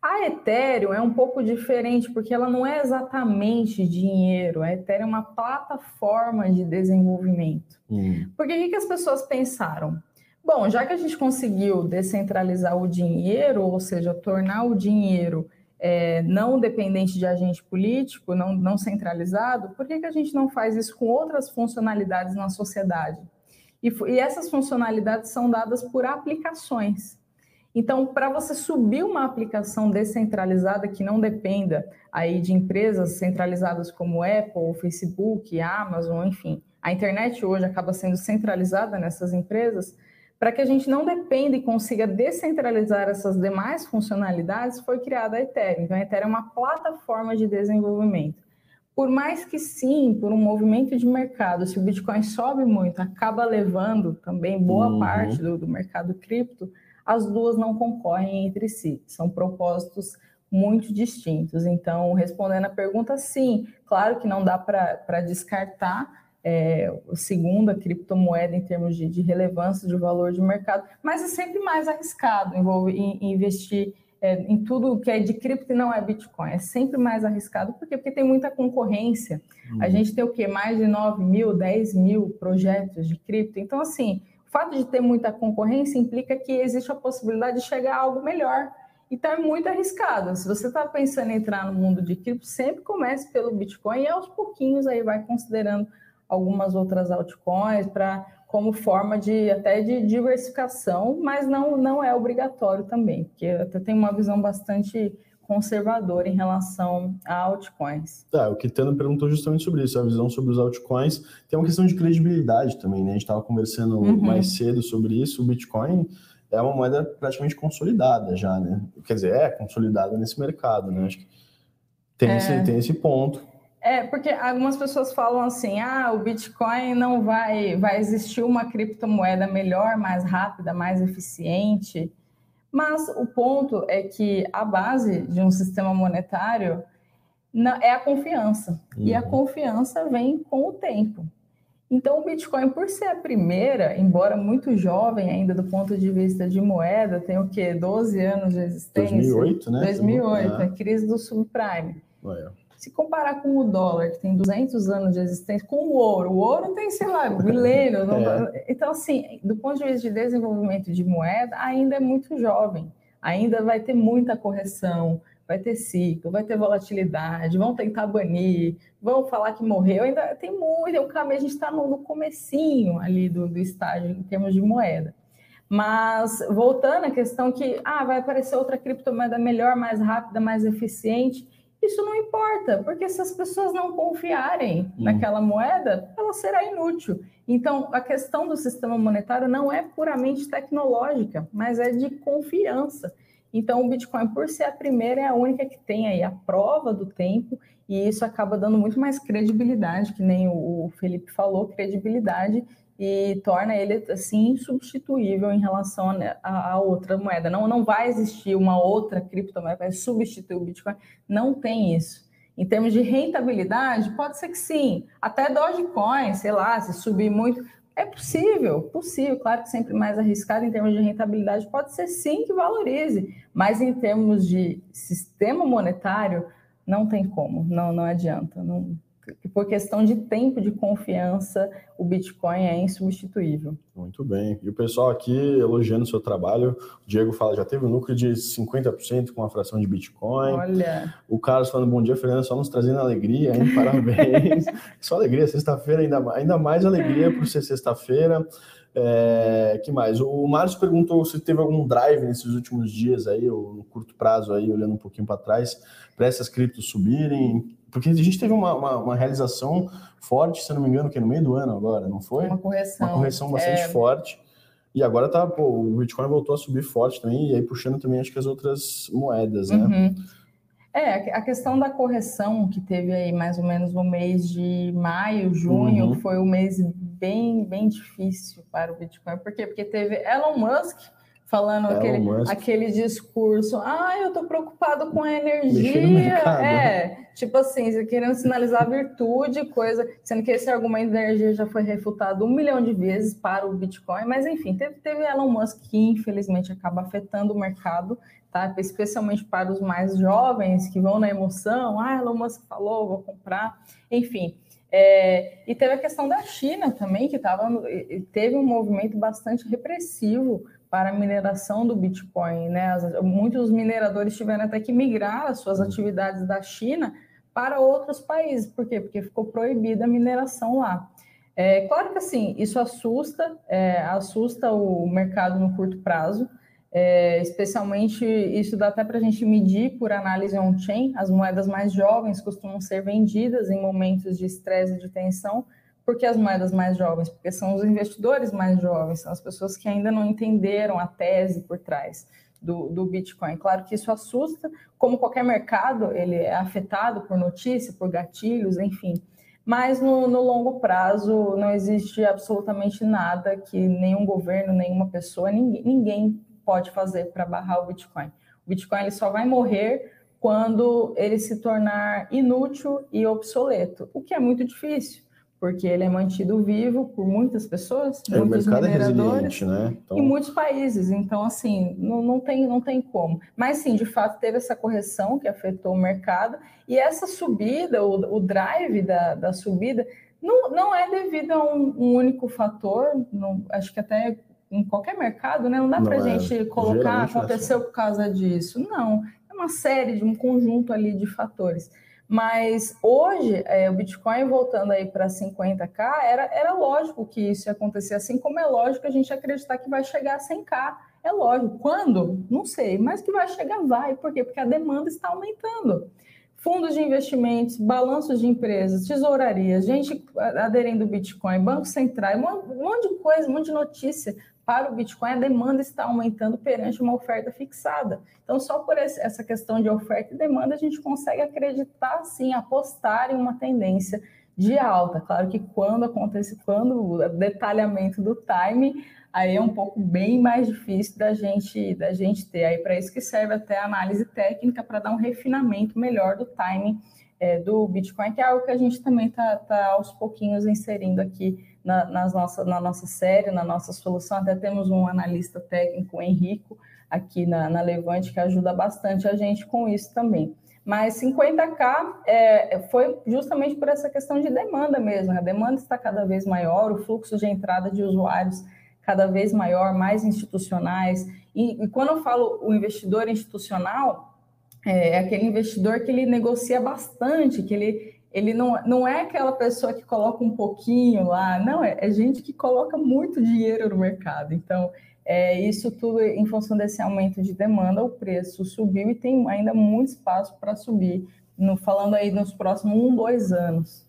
A Ethereum é um pouco diferente, porque ela não é exatamente dinheiro. A Ethereum é uma plataforma de desenvolvimento. Hum. Porque o que, as pessoas pensaram? Bom, já que a gente conseguiu descentralizar o dinheiro, ou seja, tornar o dinheiro é, não dependente de agente político, não, não centralizado, por que, que a gente não faz isso com outras funcionalidades na sociedade? E, e essas funcionalidades são dadas por aplicações. Então, para você subir uma aplicação descentralizada que não dependa aí de empresas centralizadas como Apple, Facebook, Amazon, enfim, a internet hoje acaba sendo centralizada nessas empresas, para que a gente não dependa e consiga descentralizar essas demais funcionalidades, foi criada a Ethereum. Então, a Ethereum é uma plataforma de desenvolvimento. Por mais que sim, por um movimento de mercado, se o Bitcoin sobe muito, acaba levando também boa uhum. parte do, do mercado cripto, as duas não concorrem entre si, são propósitos muito distintos. Então, respondendo a pergunta, sim, claro que não dá para descartar é, a segunda criptomoeda em termos de, de, relevância, de valor de mercado, mas é sempre mais arriscado envolver, em, investir é, em tudo que é de cripto e não é Bitcoin. É sempre mais arriscado, por quê? Porque tem muita concorrência. Uhum. A gente tem o quê? Mais de 9 mil, 10 mil projetos de cripto. Então, assim, o fato de ter muita concorrência implica que existe a possibilidade de chegar a algo melhor. Então é muito arriscado. Se você está pensando em entrar no mundo de cripto, sempre comece pelo Bitcoin e aos pouquinhos aí vai considerando algumas outras altcoins para como forma de até de diversificação, mas não, não é obrigatório também, porque até tem uma visão bastante conservador em relação a altcoins. Tá, o Kitano perguntou justamente sobre isso, a visão sobre os altcoins. Tem uma questão de credibilidade também, né? A gente estava conversando uhum. mais cedo sobre isso. O Bitcoin é uma moeda praticamente consolidada já, né? Quer dizer, é consolidada nesse mercado, né? Acho que tem, é... esse, tem esse ponto. É, porque algumas pessoas falam assim: ah, o Bitcoin não vai, vai existir uma criptomoeda melhor, mais rápida, mais eficiente. Mas o ponto é que a base de um sistema monetário é a confiança. Uhum. E a uhum. confiança vem com o tempo. Então, o Bitcoin, por ser a primeira, embora muito jovem ainda do ponto de vista de moeda, tem o quê? 12 anos de existência. 2008, né? 2008, é. a crise do subprime. Ué. Se comparar com o dólar, que tem 200 anos de existência, com o ouro, o ouro tem, sei lá, milênios. é. Então, assim, do ponto de vista de desenvolvimento de moeda, ainda é muito jovem. Ainda vai ter muita correção, vai ter ciclo, vai ter volatilidade, vão tentar banir, vão falar que morreu, ainda tem muito, o caminho, a gente está no, no comecinho ali do, do estágio em termos de moeda. Mas voltando à questão que ah, vai aparecer outra criptomoeda melhor, mais rápida, mais eficiente, isso não importa, porque se as pessoas não confiarem hum. naquela moeda, ela será inútil. Então, a questão do sistema monetário não é puramente tecnológica, mas é de confiança. Então, o Bitcoin, por ser a primeira, é a única que tem aí a prova do tempo, e isso acaba dando muito mais credibilidade, que nem o Felipe falou, credibilidade e torna ele assim insubstituível em relação a, a, outra moeda. Não, não vai existir uma outra criptomoeda que vai substituir o Bitcoin. Não tem isso. Em termos de rentabilidade, pode ser que sim. Até Dogecoin, sei lá, se subir muito, é possível, possível. Claro que sempre mais arriscado em termos de rentabilidade, pode ser sim que valorize. Mas em termos de sistema monetário, não tem como, não, não adianta. Não, que por questão de tempo de confiança, o Bitcoin é insubstituível. Muito bem. E o pessoal aqui elogiando o seu trabalho. O Diego fala, já teve um lucro de 50% com a fração de Bitcoin. Olha. O Carlos falando, bom dia, Fernando, só nos trazendo alegria, hein? Parabéns. só alegria, sexta-feira, ainda, ainda mais alegria por ser sexta-feira. É, que mais? O Márcio perguntou se teve algum drive nesses últimos dias aí, ou no curto prazo aí, olhando um pouquinho para trás, para essas criptos subirem, porque a gente teve uma, uma, uma, realização forte, se não me engano, que é no meio do ano agora, não foi? Uma correção. Uma correção bastante é... forte. E agora tá, pô, o Bitcoin voltou a subir forte também, e aí puxando também acho que as outras moedas, né? Uhum. É, a questão da correção que teve aí mais ou menos no mês de maio, junho, uhum. foi um mês bem, bem difícil para o Bitcoin. Por quê? Porque teve Elon Musk falando é, aquele, aquele discurso, ah, eu tô preocupado com a energia, é, tipo assim, querendo sinalizar virtude, coisa, sendo que esse argumento da energia já foi refutado um milhão de vezes para o Bitcoin, mas enfim, teve, teve Elon Musk que infelizmente acaba afetando o mercado, tá, especialmente para os mais jovens que vão na emoção, ah, Elon Musk falou, vou comprar, enfim, é, e teve a questão da China também, que tava, teve um movimento bastante repressivo para a mineração do Bitcoin. Né? Muitos mineradores tiveram até que migrar as suas atividades da China para outros países. Por quê? Porque ficou proibida a mineração lá. É claro que assim, isso assusta, é, assusta o mercado no curto prazo. É, especialmente, isso dá até para a gente medir por análise on-chain. As moedas mais jovens costumam ser vendidas em momentos de estresse e de tensão. Por que as moedas mais jovens? Porque são os investidores mais jovens, são as pessoas que ainda não entenderam a tese por trás do, do Bitcoin. Claro que isso assusta, como qualquer mercado, ele é afetado por notícia, por gatilhos, enfim. Mas no, no, longo prazo não existe absolutamente nada que nenhum governo, nenhuma pessoa, ninguém, ninguém pode fazer para barrar o Bitcoin. O Bitcoin ele só vai morrer quando ele se tornar inútil e obsoleto, o que é muito difícil, porque ele é mantido vivo por muitas pessoas, é, muitos o mercado é resiliente, né? Então... em muitos países. Então, assim, não, não, tem, não tem como. Mas sim, de fato, teve essa correção que afetou o mercado, e essa subida, o, o drive da, da subida, não, não é devido a um, um único fator, não, acho que até em qualquer mercado, né? Não dá para a é, gente colocar aconteceu assim. por causa disso. Não, é uma série de um conjunto ali de fatores. Mas hoje, é, o Bitcoin voltando aí para 50k, era, era lógico que isso ia acontecer, assim como é lógico a gente acreditar que vai chegar a 100k. É lógico. Quando? Não sei, mas que vai chegar, vai. Por quê? Porque a demanda está aumentando fundos de investimentos, balanços de empresas, tesourarias, gente aderindo ao Bitcoin, Banco Central, um monte de coisa, um monte de notícia para o Bitcoin, a demanda está aumentando perante uma oferta fixada. Então, só por essa questão de oferta e demanda, a gente consegue acreditar, sim, apostar em uma tendência de alta. Claro que quando acontece, quando o detalhamento do time, aí é um pouco bem mais difícil da gente, da gente ter. Aí para isso que serve até a análise técnica para dar um refinamento melhor do timing é, do Bitcoin, que é algo que a gente também está tá aos pouquinhos inserindo aqui na, nas nossa, na nossa série, na nossa solução. Até temos um analista técnico, o Henrico, aqui na, na Levante, que ajuda bastante a gente com isso também. Mas 50K é, foi justamente por essa questão de demanda mesmo. A demanda está cada vez maior, o fluxo de entrada de usuários cada vez maior, mais institucionais. E, e quando eu falo o investidor institucional, é, é aquele investidor que ele negocia bastante, que ele ele não, não é aquela pessoa que coloca um pouquinho lá, não, é, é gente que coloca muito dinheiro no mercado. Então, é, isso tudo em função desse aumento de demanda, o preço subiu e tem ainda muito espaço para subir, no, falando aí nos próximos um, dois anos.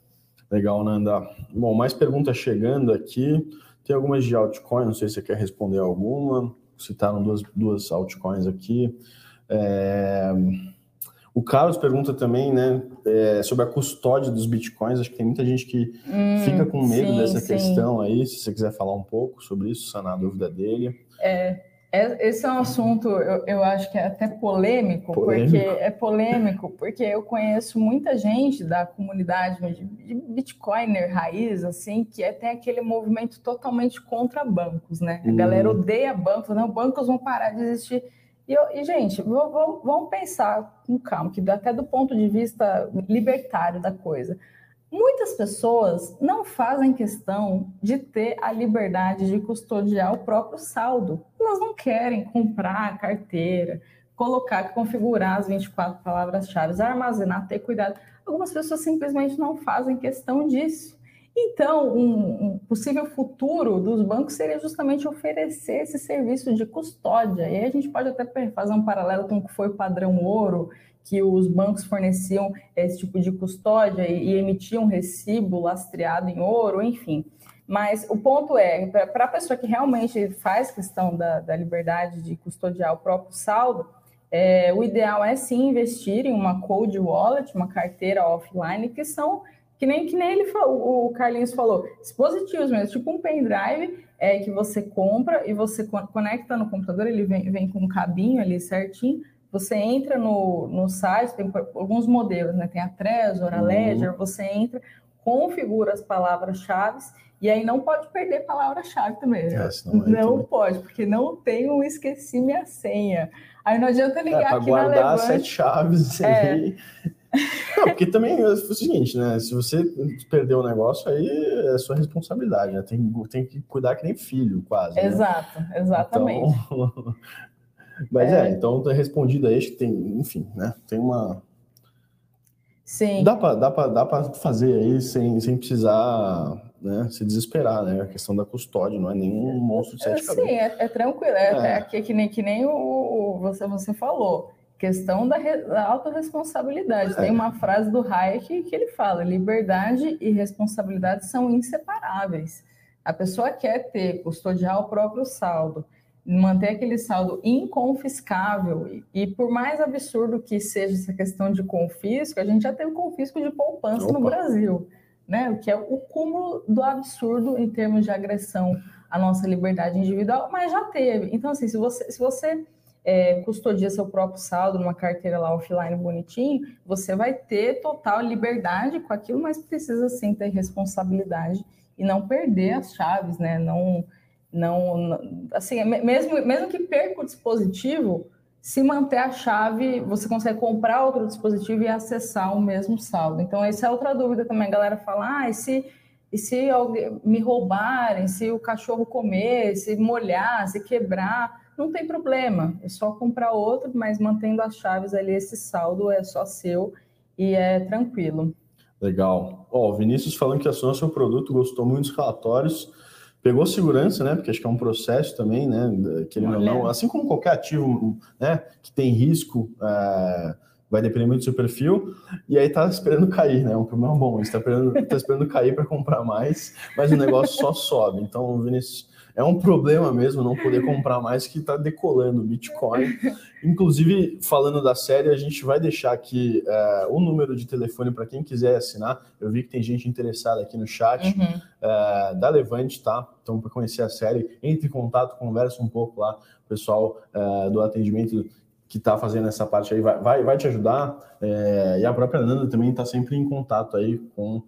Legal, Nanda. Bom, mais perguntas chegando aqui. Tem algumas de altcoin, não sei se você quer responder alguma. Citaram duas, duas altcoins aqui. É... O Carlos pergunta também, né, é, sobre a custódia dos bitcoins. Acho que tem muita gente que hum, fica com medo sim, dessa sim. questão aí. Se você quiser falar um pouco sobre isso, sanar a dúvida dele. É, é, esse é um assunto, eu, eu acho que é até polêmico, polêmico, porque é polêmico, porque eu conheço muita gente da comunidade de, de Bitcoiner raiz, assim, que é, tem aquele movimento totalmente contra bancos, né? A hum. galera odeia bancos, não, bancos vão parar de existir e, e gente, vamos, vamos pensar com calma, que até do ponto de vista libertário da coisa. Muitas pessoas não fazem questão de ter a liberdade de custodiar o próprio saldo. Elas não querem comprar a carteira, colocar, configurar as 24 palavras-chave, armazenar, ter cuidado. Algumas pessoas simplesmente não fazem questão disso. Então, um, um, possível futuro dos bancos seria justamente oferecer esse serviço de custódia. E aí a gente pode até fazer um paralelo com o que foi o padrão ouro, que os bancos forneciam esse tipo de custódia e, e emitiam recibo lastreado em ouro, enfim. Mas o ponto é, para a pessoa que realmente faz questão da, da liberdade de custodiar o próprio saldo, é, o ideal é sim investir em uma cold wallet, uma carteira offline, que são que nem, que nem ele falou, o Carlinhos falou, dispositivos mesmo, tipo um pendrive é, que você compra e você conecta no computador, ele vem, vem com um cabinho ali certinho, você entra no, no site, tem alguns modelos, né? Tem a Trezor, a uhum. Ledger, você entra, configura as palavras-chave e aí não pode perder palavra-chave também. É, não, não pode, porque não tem um esqueci minha senha. Aí não adianta é, ligar é, aqui guardar na Levante. sete chaves é. aí. Não, porque também é o seguinte, né? Se você perdeu o negócio, aí é sua responsabilidade, né? Tem, tem que cuidar que nem filho, quase. Né? Exato, né? exatamente. Então... Mas é. é, então tá respondido aí, acho que tem, enfim, né? Tem uma. Sim. Dá para dá pra, dá pra fazer aí sem, sem precisar né, se desesperar, né? A questão da custódia não é nenhum monstro de sete. Sim, é, é, tranquilo. É, é. é que, que, nem, que nem o, você, você falou. Questão da, da autorresponsabilidade. Tem é. uma frase do Hayek que ele fala: liberdade e responsabilidade são inseparáveis. A pessoa quer ter, custodiar o próprio saldo, manter aquele saldo inconfiscável. E, e, por mais absurdo que seja essa questão de confisco, a gente já teve confisco de poupança Opa. no Brasil, né? O que é o cúmulo do absurdo em termos de agressão à nossa liberdade individual, mas já teve. Então, assim, se você, se você é, custodia seu próprio saldo numa carteira lá offline bonitinho, você vai ter total liberdade com aquilo, mas precisa sim ter responsabilidade e não perder as chaves, né? Não, não, assim, mesmo, mesmo que perca o dispositivo, se manter a chave, você consegue comprar outro dispositivo e acessar o mesmo saldo. Então, essa é outra dúvida também. A galera fala, ah, e se, e se me roubarem, se o cachorro comer, se molhar, se quebrar? Não tem problema, é só comprar outro, mas mantendo as chaves ali, esse saldo é só seu e é tranquilo. Legal. Ó, o Vinícius falando que assinou seu produto, gostou muito dos relatórios, pegou segurança, né? Porque acho que é um processo também, né? Que ele não, assim como qualquer ativo, né? Que tem risco, é, vai depender muito do seu perfil, e aí tá esperando cair, né? É um problema bom, está esperando, tá esperando cair para comprar mais, mas o negócio só sobe. Então, Vinícius é um problema mesmo não poder comprar mais que está decolando o Bitcoin. Inclusive, falando da série, a gente vai deixar aqui é, o número de telefone para quem quiser assinar. Eu vi que tem gente interessada aqui no chat uhum. é, da Levante, tá? Então, para conhecer a série, entre em contato, conversa um pouco lá. O pessoal é, do atendimento que está fazendo essa parte aí vai, vai, vai te ajudar. E a própria Nanda também está sempre em contato aí com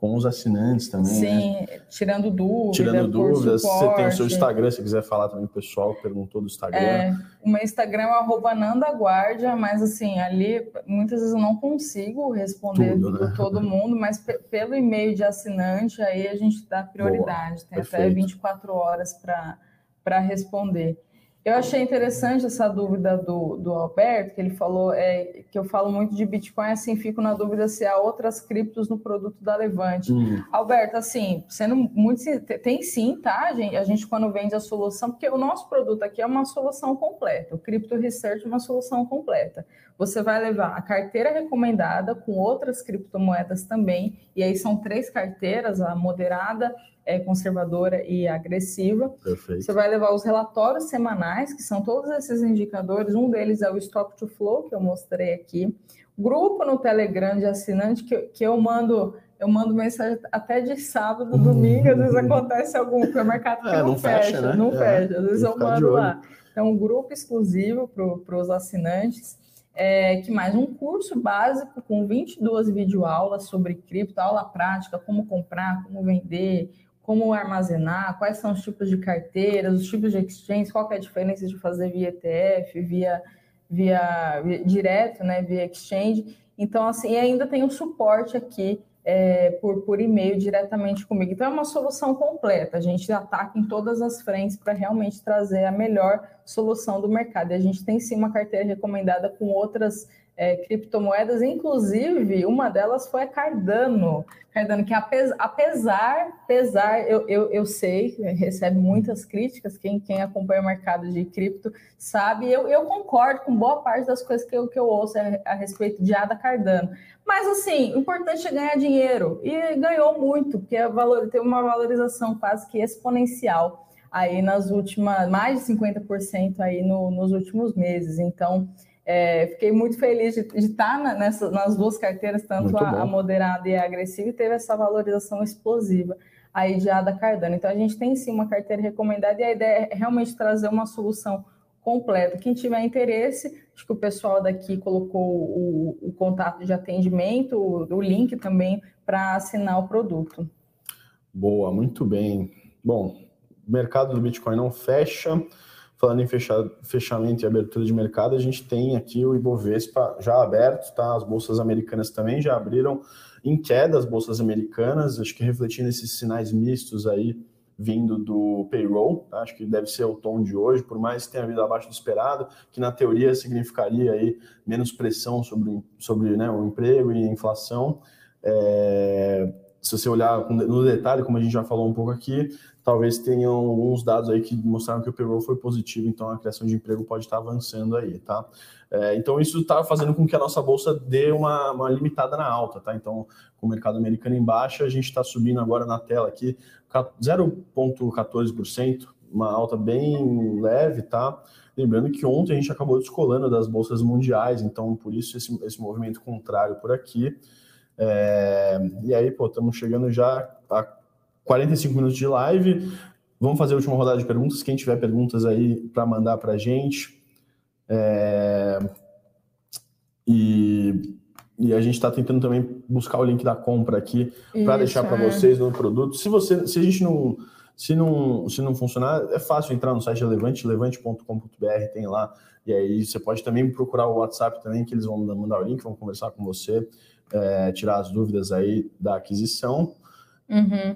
com os assinantes também. Sim, né? tirando dúvidas. Tirando dúvidas. Você tem o seu Instagram, se quiser falar também, o pessoal perguntou do Instagram. É, o meu Instagram é arroba nandaguardia, mas assim, ali muitas vezes eu não consigo responder Tudo, né? todo mundo, mas pelo e-mail de assinante, aí a gente dá prioridade. Boa, tem perfeito. até 24 horas para responder. Eu achei interessante essa dúvida do, do Alberto, que ele falou é, que eu falo muito de Bitcoin, assim, fico na dúvida se há outras criptos no produto da Levante. Hum. Alberto, assim, sendo muito. Tem sim, tá? A gente, a gente, quando vende a solução, porque o nosso produto aqui é uma solução completa, o Crypto Research é uma solução completa. Você vai levar a carteira recomendada com outras criptomoedas também, e aí são três carteiras: a moderada, é, conservadora e agressiva. Perfeito. Você vai levar os relatórios semanais, que são todos esses indicadores. Um deles é o Stop to Flow, que eu mostrei aqui. Grupo no Telegram de assinante, que, que eu mando eu mando mensagem até de sábado, domingo, às vezes acontece algum, porque o mercado é, não, não, fecha, fecha né? não é, fecha, às vezes eu mando lá. Então, um grupo exclusivo para os assinantes. É, que mais? Um curso básico com 22 videoaulas sobre cripto, aula prática, como comprar, como vender, como armazenar, quais são os tipos de carteiras, os tipos de exchange, qual é a diferença de fazer via ETF, via, via, via direto, né, via exchange. Então, assim, ainda tem o suporte aqui é, por, por e-mail diretamente comigo. Então, é uma solução completa. A gente ataca em todas as frentes para realmente trazer a melhor solução do mercado. E a gente tem sim uma carteira recomendada com outras é, criptomoedas, inclusive uma delas foi a Cardano. Cardano, que apesar, apesar eu, eu, eu sei, recebe muitas críticas, quem, quem acompanha o mercado de cripto sabe, eu, eu concordo com boa parte das coisas que eu, que eu ouço a, a respeito de Ada Cardano. Mas, assim, o importante é ganhar dinheiro, e ganhou muito, porque a valor, teve uma valorização quase que exponencial aí nas últimas, mais de 50% aí no, nos últimos meses. Então, é, fiquei muito feliz de, de estar na, nessa, nas duas carteiras, tanto a, a, moderada e a agressiva, e teve essa valorização explosiva aí de ADA Cardano. Então, a gente tem sim uma carteira recomendada e a ideia é realmente trazer uma solução completa. Quem tiver interesse, acho que o pessoal daqui colocou o, o contato de atendimento, o, o link também para assinar o produto. Boa, muito bem. Bom, o mercado do Bitcoin não fecha. Falando em fechamento e abertura de mercado, a gente tem aqui o Ibovespa já aberto, tá? As bolsas americanas também já abriram em queda as bolsas americanas, acho que refletindo esses sinais mistos aí vindo do payroll, tá? acho que deve ser o tom de hoje, por mais que tenha vindo abaixo do esperado, que na teoria significaria aí menos pressão sobre, sobre né, o emprego e a inflação. É... se você olhar no detalhe, como a gente já falou um pouco aqui, talvez tenham alguns dados aí que mostraram que o payroll foi positivo, então a criação de emprego pode estar avançando aí, tá? É, então isso está fazendo com que a nossa bolsa dê uma, uma, limitada na alta, tá? Então, com o mercado americano em baixa, a gente está subindo agora na tela aqui 0,14%, uma alta bem leve, tá? Lembrando que ontem a gente acabou descolando das bolsas mundiais, então por isso esse, esse movimento contrário por aqui. É, e aí, pô, estamos chegando já a 45 minutos de live. Vamos fazer a última rodada de perguntas. Quem tiver perguntas aí para mandar para a gente. É, e, e, a gente está tentando também buscar o link da compra aqui para deixar para é. vocês no produto. Se você, se a gente não se não, se não funcionar, é fácil entrar no site Levante, levante.com.br, tem lá. E aí você pode também procurar o WhatsApp também, que eles vão mandar o link, vão conversar com você, é, tirar as dúvidas aí da aquisição. Uhum.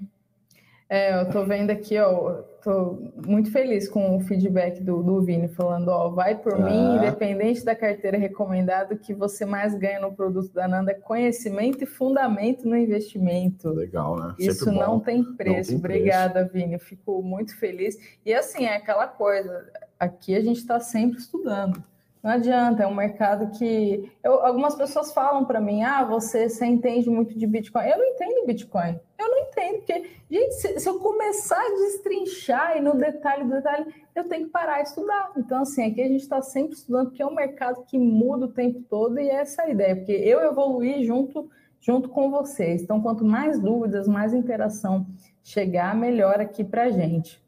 É, eu tô vendo aqui, ó, tô muito feliz com o feedback do, do Vini, falando, ó, vai por mim, independente da carteira recomendada, o que você mais ganha no produto da Nanda é conhecimento e fundamento no investimento. Legal, né? Isso não tem preço. Não tem Obrigada, preço. Vini, fico muito feliz. E assim, é aquela coisa, aqui a gente está sempre estudando. Não adianta, é um mercado que. Eu, algumas pessoas falam para mim: ah, você, você entende muito de Bitcoin. Eu não entendo Bitcoin. Eu não entendo, porque, gente, se, se eu começar a destrinchar e no detalhe, detalhe, eu tenho que parar de estudar. Então, assim, aqui a gente está sempre estudando, porque é um mercado que muda o tempo todo e é essa a ideia, porque eu evoluí junto, junto com vocês. Então, quanto mais dúvidas, mais interação chegar, melhor aqui para a gente.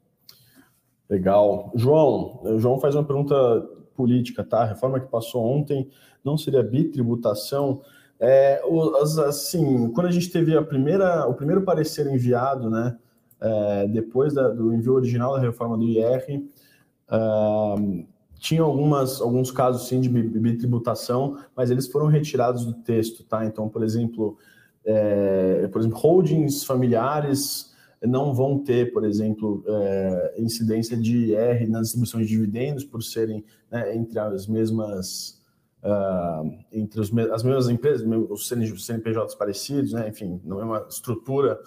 Legal. João, o João faz uma pergunta política, tá? A reforma que passou ontem não seria bitributação. É, assim, quando a gente teve a primeira, o primeiro parecer enviado, né, é, depois da, do envio original da reforma do IR, uh, tinha algumas, alguns casos sim de bitributação, mas eles foram retirados do texto, tá? Então, por exemplo, é, por exemplo, holdings familiares não vão ter, por exemplo, é, incidência de IR nas distribuições de dividendos por serem né, entre as mesmas uh, entre os, as mesmas empresas, os CNPJs parecidos, né, enfim, é uma estrutura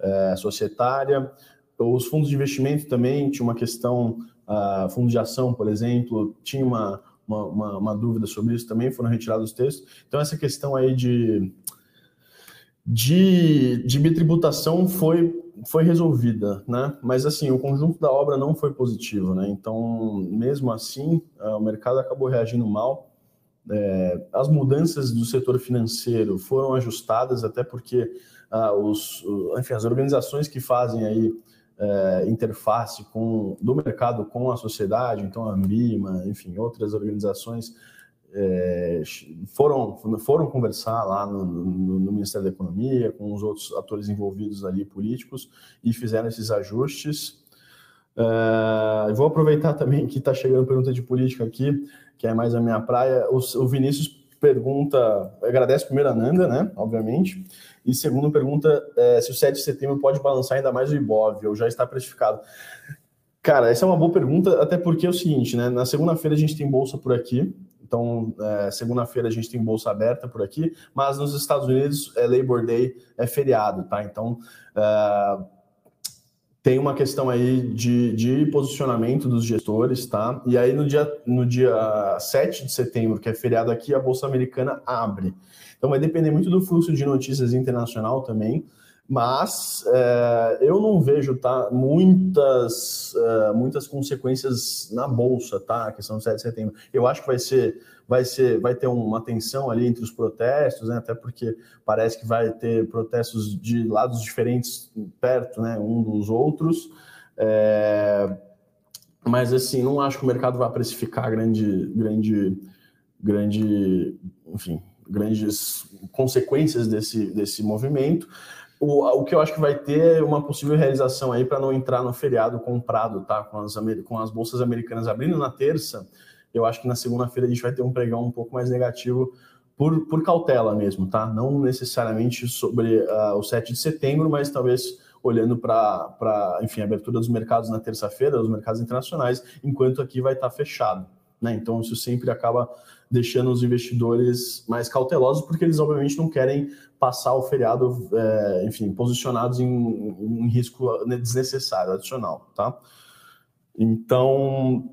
uh, societária. Os fundos de investimento também tinha uma questão, uh, fundo de ação, por exemplo, tinha uma, uma, uma, uma dúvida sobre isso também, foram retirados os textos. Então, essa questão aí de de, de bitributação foi foi resolvida, né? Mas assim, o conjunto da obra não foi positivo, né? Então, mesmo assim, eh, o mercado acabou reagindo mal. É, as mudanças do setor financeiro foram ajustadas, até porque ah, os, enfim, as organizações que fazem aí é, interface com, do mercado com a sociedade, então a Ambima, enfim, outras organizações é, foram, foram conversar lá no, no, no, Ministério da Economia, com os outros atores envolvidos ali, políticos, e fizeram esses ajustes. É, vou aproveitar também que está chegando pergunta de política aqui, que é mais a minha praia. O, o Vinícius pergunta, agradece primeiro a Nanda, né, obviamente, e segundo pergunta é, se o 7 de setembro pode balançar ainda mais o Ibov, ou já está precificado. Cara, essa é uma boa pergunta, até porque é o seguinte, né, na segunda-feira a gente tem bolsa por aqui, então, é, segunda-feira a gente tem bolsa aberta por aqui, mas nos Estados Unidos é Labor Day, é feriado, tá? Então, é, tem uma questão aí de, de posicionamento dos gestores, tá? E aí no dia, no dia 7 de setembro, que é feriado aqui, a Bolsa Americana abre. Então vai depender muito do fluxo de notícias internacional também mas é, eu não vejo tá, muitas, é, muitas consequências na bolsa, tá? A questão do 7 de setembro. Eu acho que vai ser, vai ser, vai ter uma tensão ali entre os protestos, né? Até porque parece que vai ter protestos de lados diferentes perto, né? Um dos outros. É, mas assim, não acho que o mercado vai precificar grande, grande, grande, enfim, grandes consequências desse, desse movimento. O, o que eu acho que vai ter é uma possível realização aí para não entrar no feriado comprado, tá? Com as, com as bolsas americanas abrindo na terça, eu acho que na segunda-feira a gente vai ter um pregão um pouco mais negativo por, por cautela mesmo, tá? Não necessariamente sobre uh, o 7 de setembro, mas talvez olhando para, enfim, a abertura dos mercados na terça-feira, os mercados internacionais, enquanto aqui vai estar tá fechado, né? Então isso sempre acaba deixando os investidores mais cautelosos, porque eles obviamente não querem passar o feriado, é, enfim, posicionados em, em risco desnecessário, adicional, tá? Então,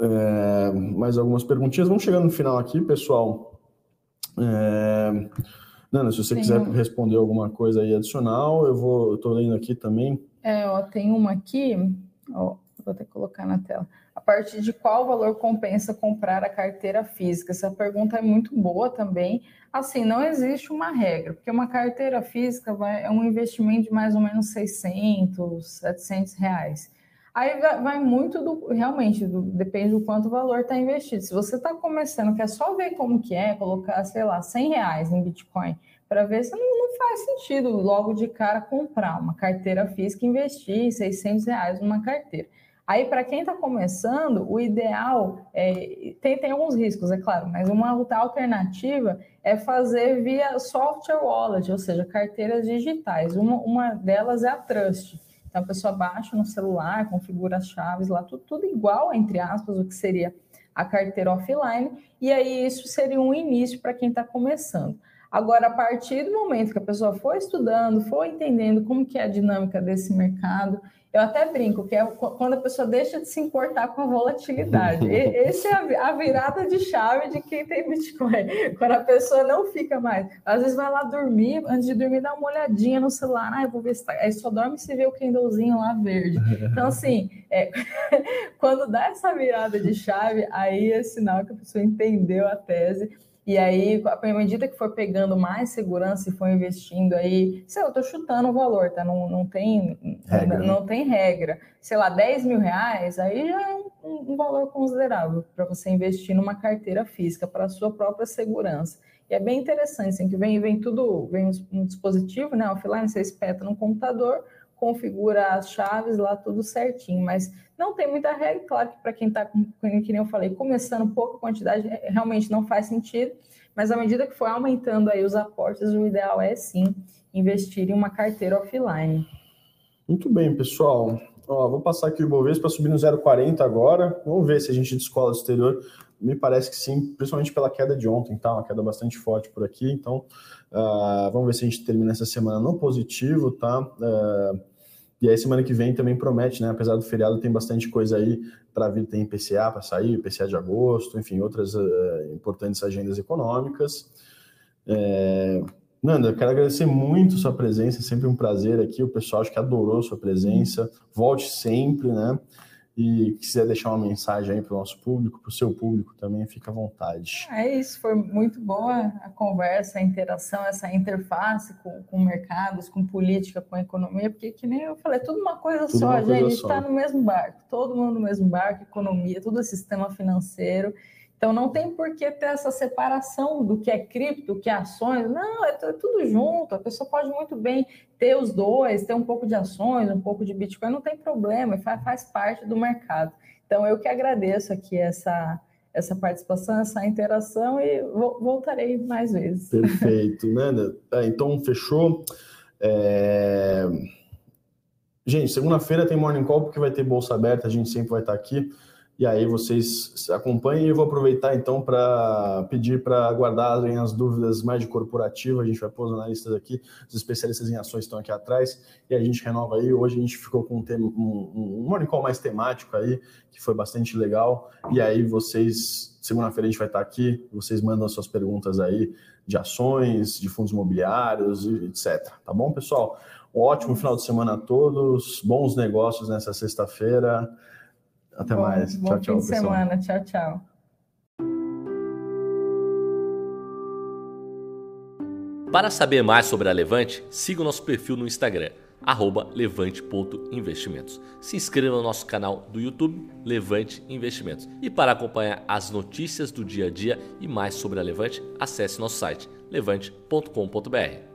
é, mais algumas perguntinhas. Vamos chegando no final aqui, pessoal. É, Nana, se você quiser responder alguma coisa aí adicional, eu vou, estou lendo aqui também. É, ó, tem uma aqui, ó, vou até colocar na tela. A partir de qual valor compensa comprar a carteira física? Essa pergunta é muito boa também. Assim, não existe uma regra, porque uma carteira física vai, é um investimento de mais ou menos 600, 700 reais. Aí vai muito do, realmente, do, depende do quanto o valor está investido. Se você está começando, quer só ver como que é, colocar, sei lá, 100 reais em Bitcoin, para ver se não, não, faz sentido logo de cara comprar uma carteira física e investir 600 reais numa carteira. Aí, para quem está começando, o ideal é, tem, tem alguns riscos, é claro, mas uma alternativa é fazer via software wallet, ou seja, carteiras digitais. Uma, uma delas é a Trust. Então a pessoa baixa no celular, configura as chaves lá, tudo, tudo igual, entre aspas, o que seria a carteira offline, e aí isso seria um início para quem está começando. Agora, a partir do momento que a pessoa for estudando, for entendendo como que é a dinâmica desse mercado, eu até brinco que é quando a pessoa deixa de se importar com a volatilidade. Essa é a virada de chave de quem tem Bitcoin. Quando a pessoa não fica mais. Às vezes vai lá dormir, antes de dormir, dá uma olhadinha no celular. Ah, vou ver se tá. Aí só dorme se vê o candlezinho lá verde. Então, assim, é... quando dá essa virada de chave, aí é sinal que a pessoa entendeu a tese e aí, à medida que for pegando mais segurança e for investindo aí, sei lá, eu tô chutando o valor, tá? Não, não, tem, regra. Não, não, tem regra. Sei lá, 10 mil reais, aí já é um, um valor considerável para você investir numa carteira física para a sua própria segurança. E é bem interessante, assim, que vem, vem tudo, vem um dispositivo, né? Offline, você espeta no computador, configura as chaves lá, tudo certinho, mas não tem muita regra, claro que para quem está, que eu falei, começando pouca quantidade, é, realmente não faz sentido, mas à medida que for aumentando aí os aportes, o ideal é sim investir em uma carteira offline. Muito bem, pessoal. Ó, vou passar aqui o Ibovespa subir no 0,40 agora. Vamos ver se a gente descola do exterior. Me parece que sim, principalmente pela queda de ontem, tá? Uma queda bastante forte por aqui. Então, uh, vamos ver se a gente termina essa semana no positivo, tá? Uh, e aí, semana que vem também promete, né? Apesar do feriado, tem bastante coisa aí para vir. Tem IPCA para sair, IPCA de agosto, enfim, outras uh, importantes agendas econômicas. É... Nanda, quero agradecer muito sua presença, é sempre um prazer aqui. O pessoal acho que adorou sua presença. Volte sempre, né? E quiser deixar uma mensagem aí para o nosso público, para o seu público também, fica à vontade. É isso, foi muito boa a conversa, a interação, essa interface com, com mercados, com política, com economia, porque que nem eu falei, é tudo uma coisa tudo só, uma gente, a gente está no mesmo barco, todo mundo no mesmo barco, economia, tudo sistema financeiro, então não tem por que ter essa separação do que é cripto, do que é ações. Não, é, é, tudo junto. A pessoa pode muito bem ter os dois, ter um pouco de ações, um pouco de Bitcoin, não tem problema, faz, parte do mercado. Então eu que agradeço aqui essa, essa participação, essa interação e voltarei mais vezes. Perfeito, né? É, então fechou. É... Gente, segunda-feira tem Morning Call porque vai ter bolsa aberta, a gente sempre vai estar aqui. E aí vocês acompanhem e eu vou aproveitar então para pedir para aguardarem as dúvidas mais de corporativo. A gente vai pôr os analistas aqui, os especialistas em ações estão aqui atrás e a gente renova aí. Hoje a gente ficou com um, tema, um, um mais temático aí, que foi bastante legal. E aí vocês, segunda-feira a gente vai estar aqui, vocês mandam suas perguntas aí de ações, de fundos imobiliários, etc. Tá bom, pessoal? Um ótimo final de semana a todos, bons negócios nessa sexta-feira. Até bom, mais. Bom tchau, tchau. Fim de pessoal. semana. Tchau, tchau. Para saber mais sobre a Levante, siga o nosso perfil no Instagram, levante.investimentos. Se inscreva no nosso canal do YouTube, Levante Investimentos. E para acompanhar as notícias do dia a dia e mais sobre a Levante, acesse nosso site levante.com.br.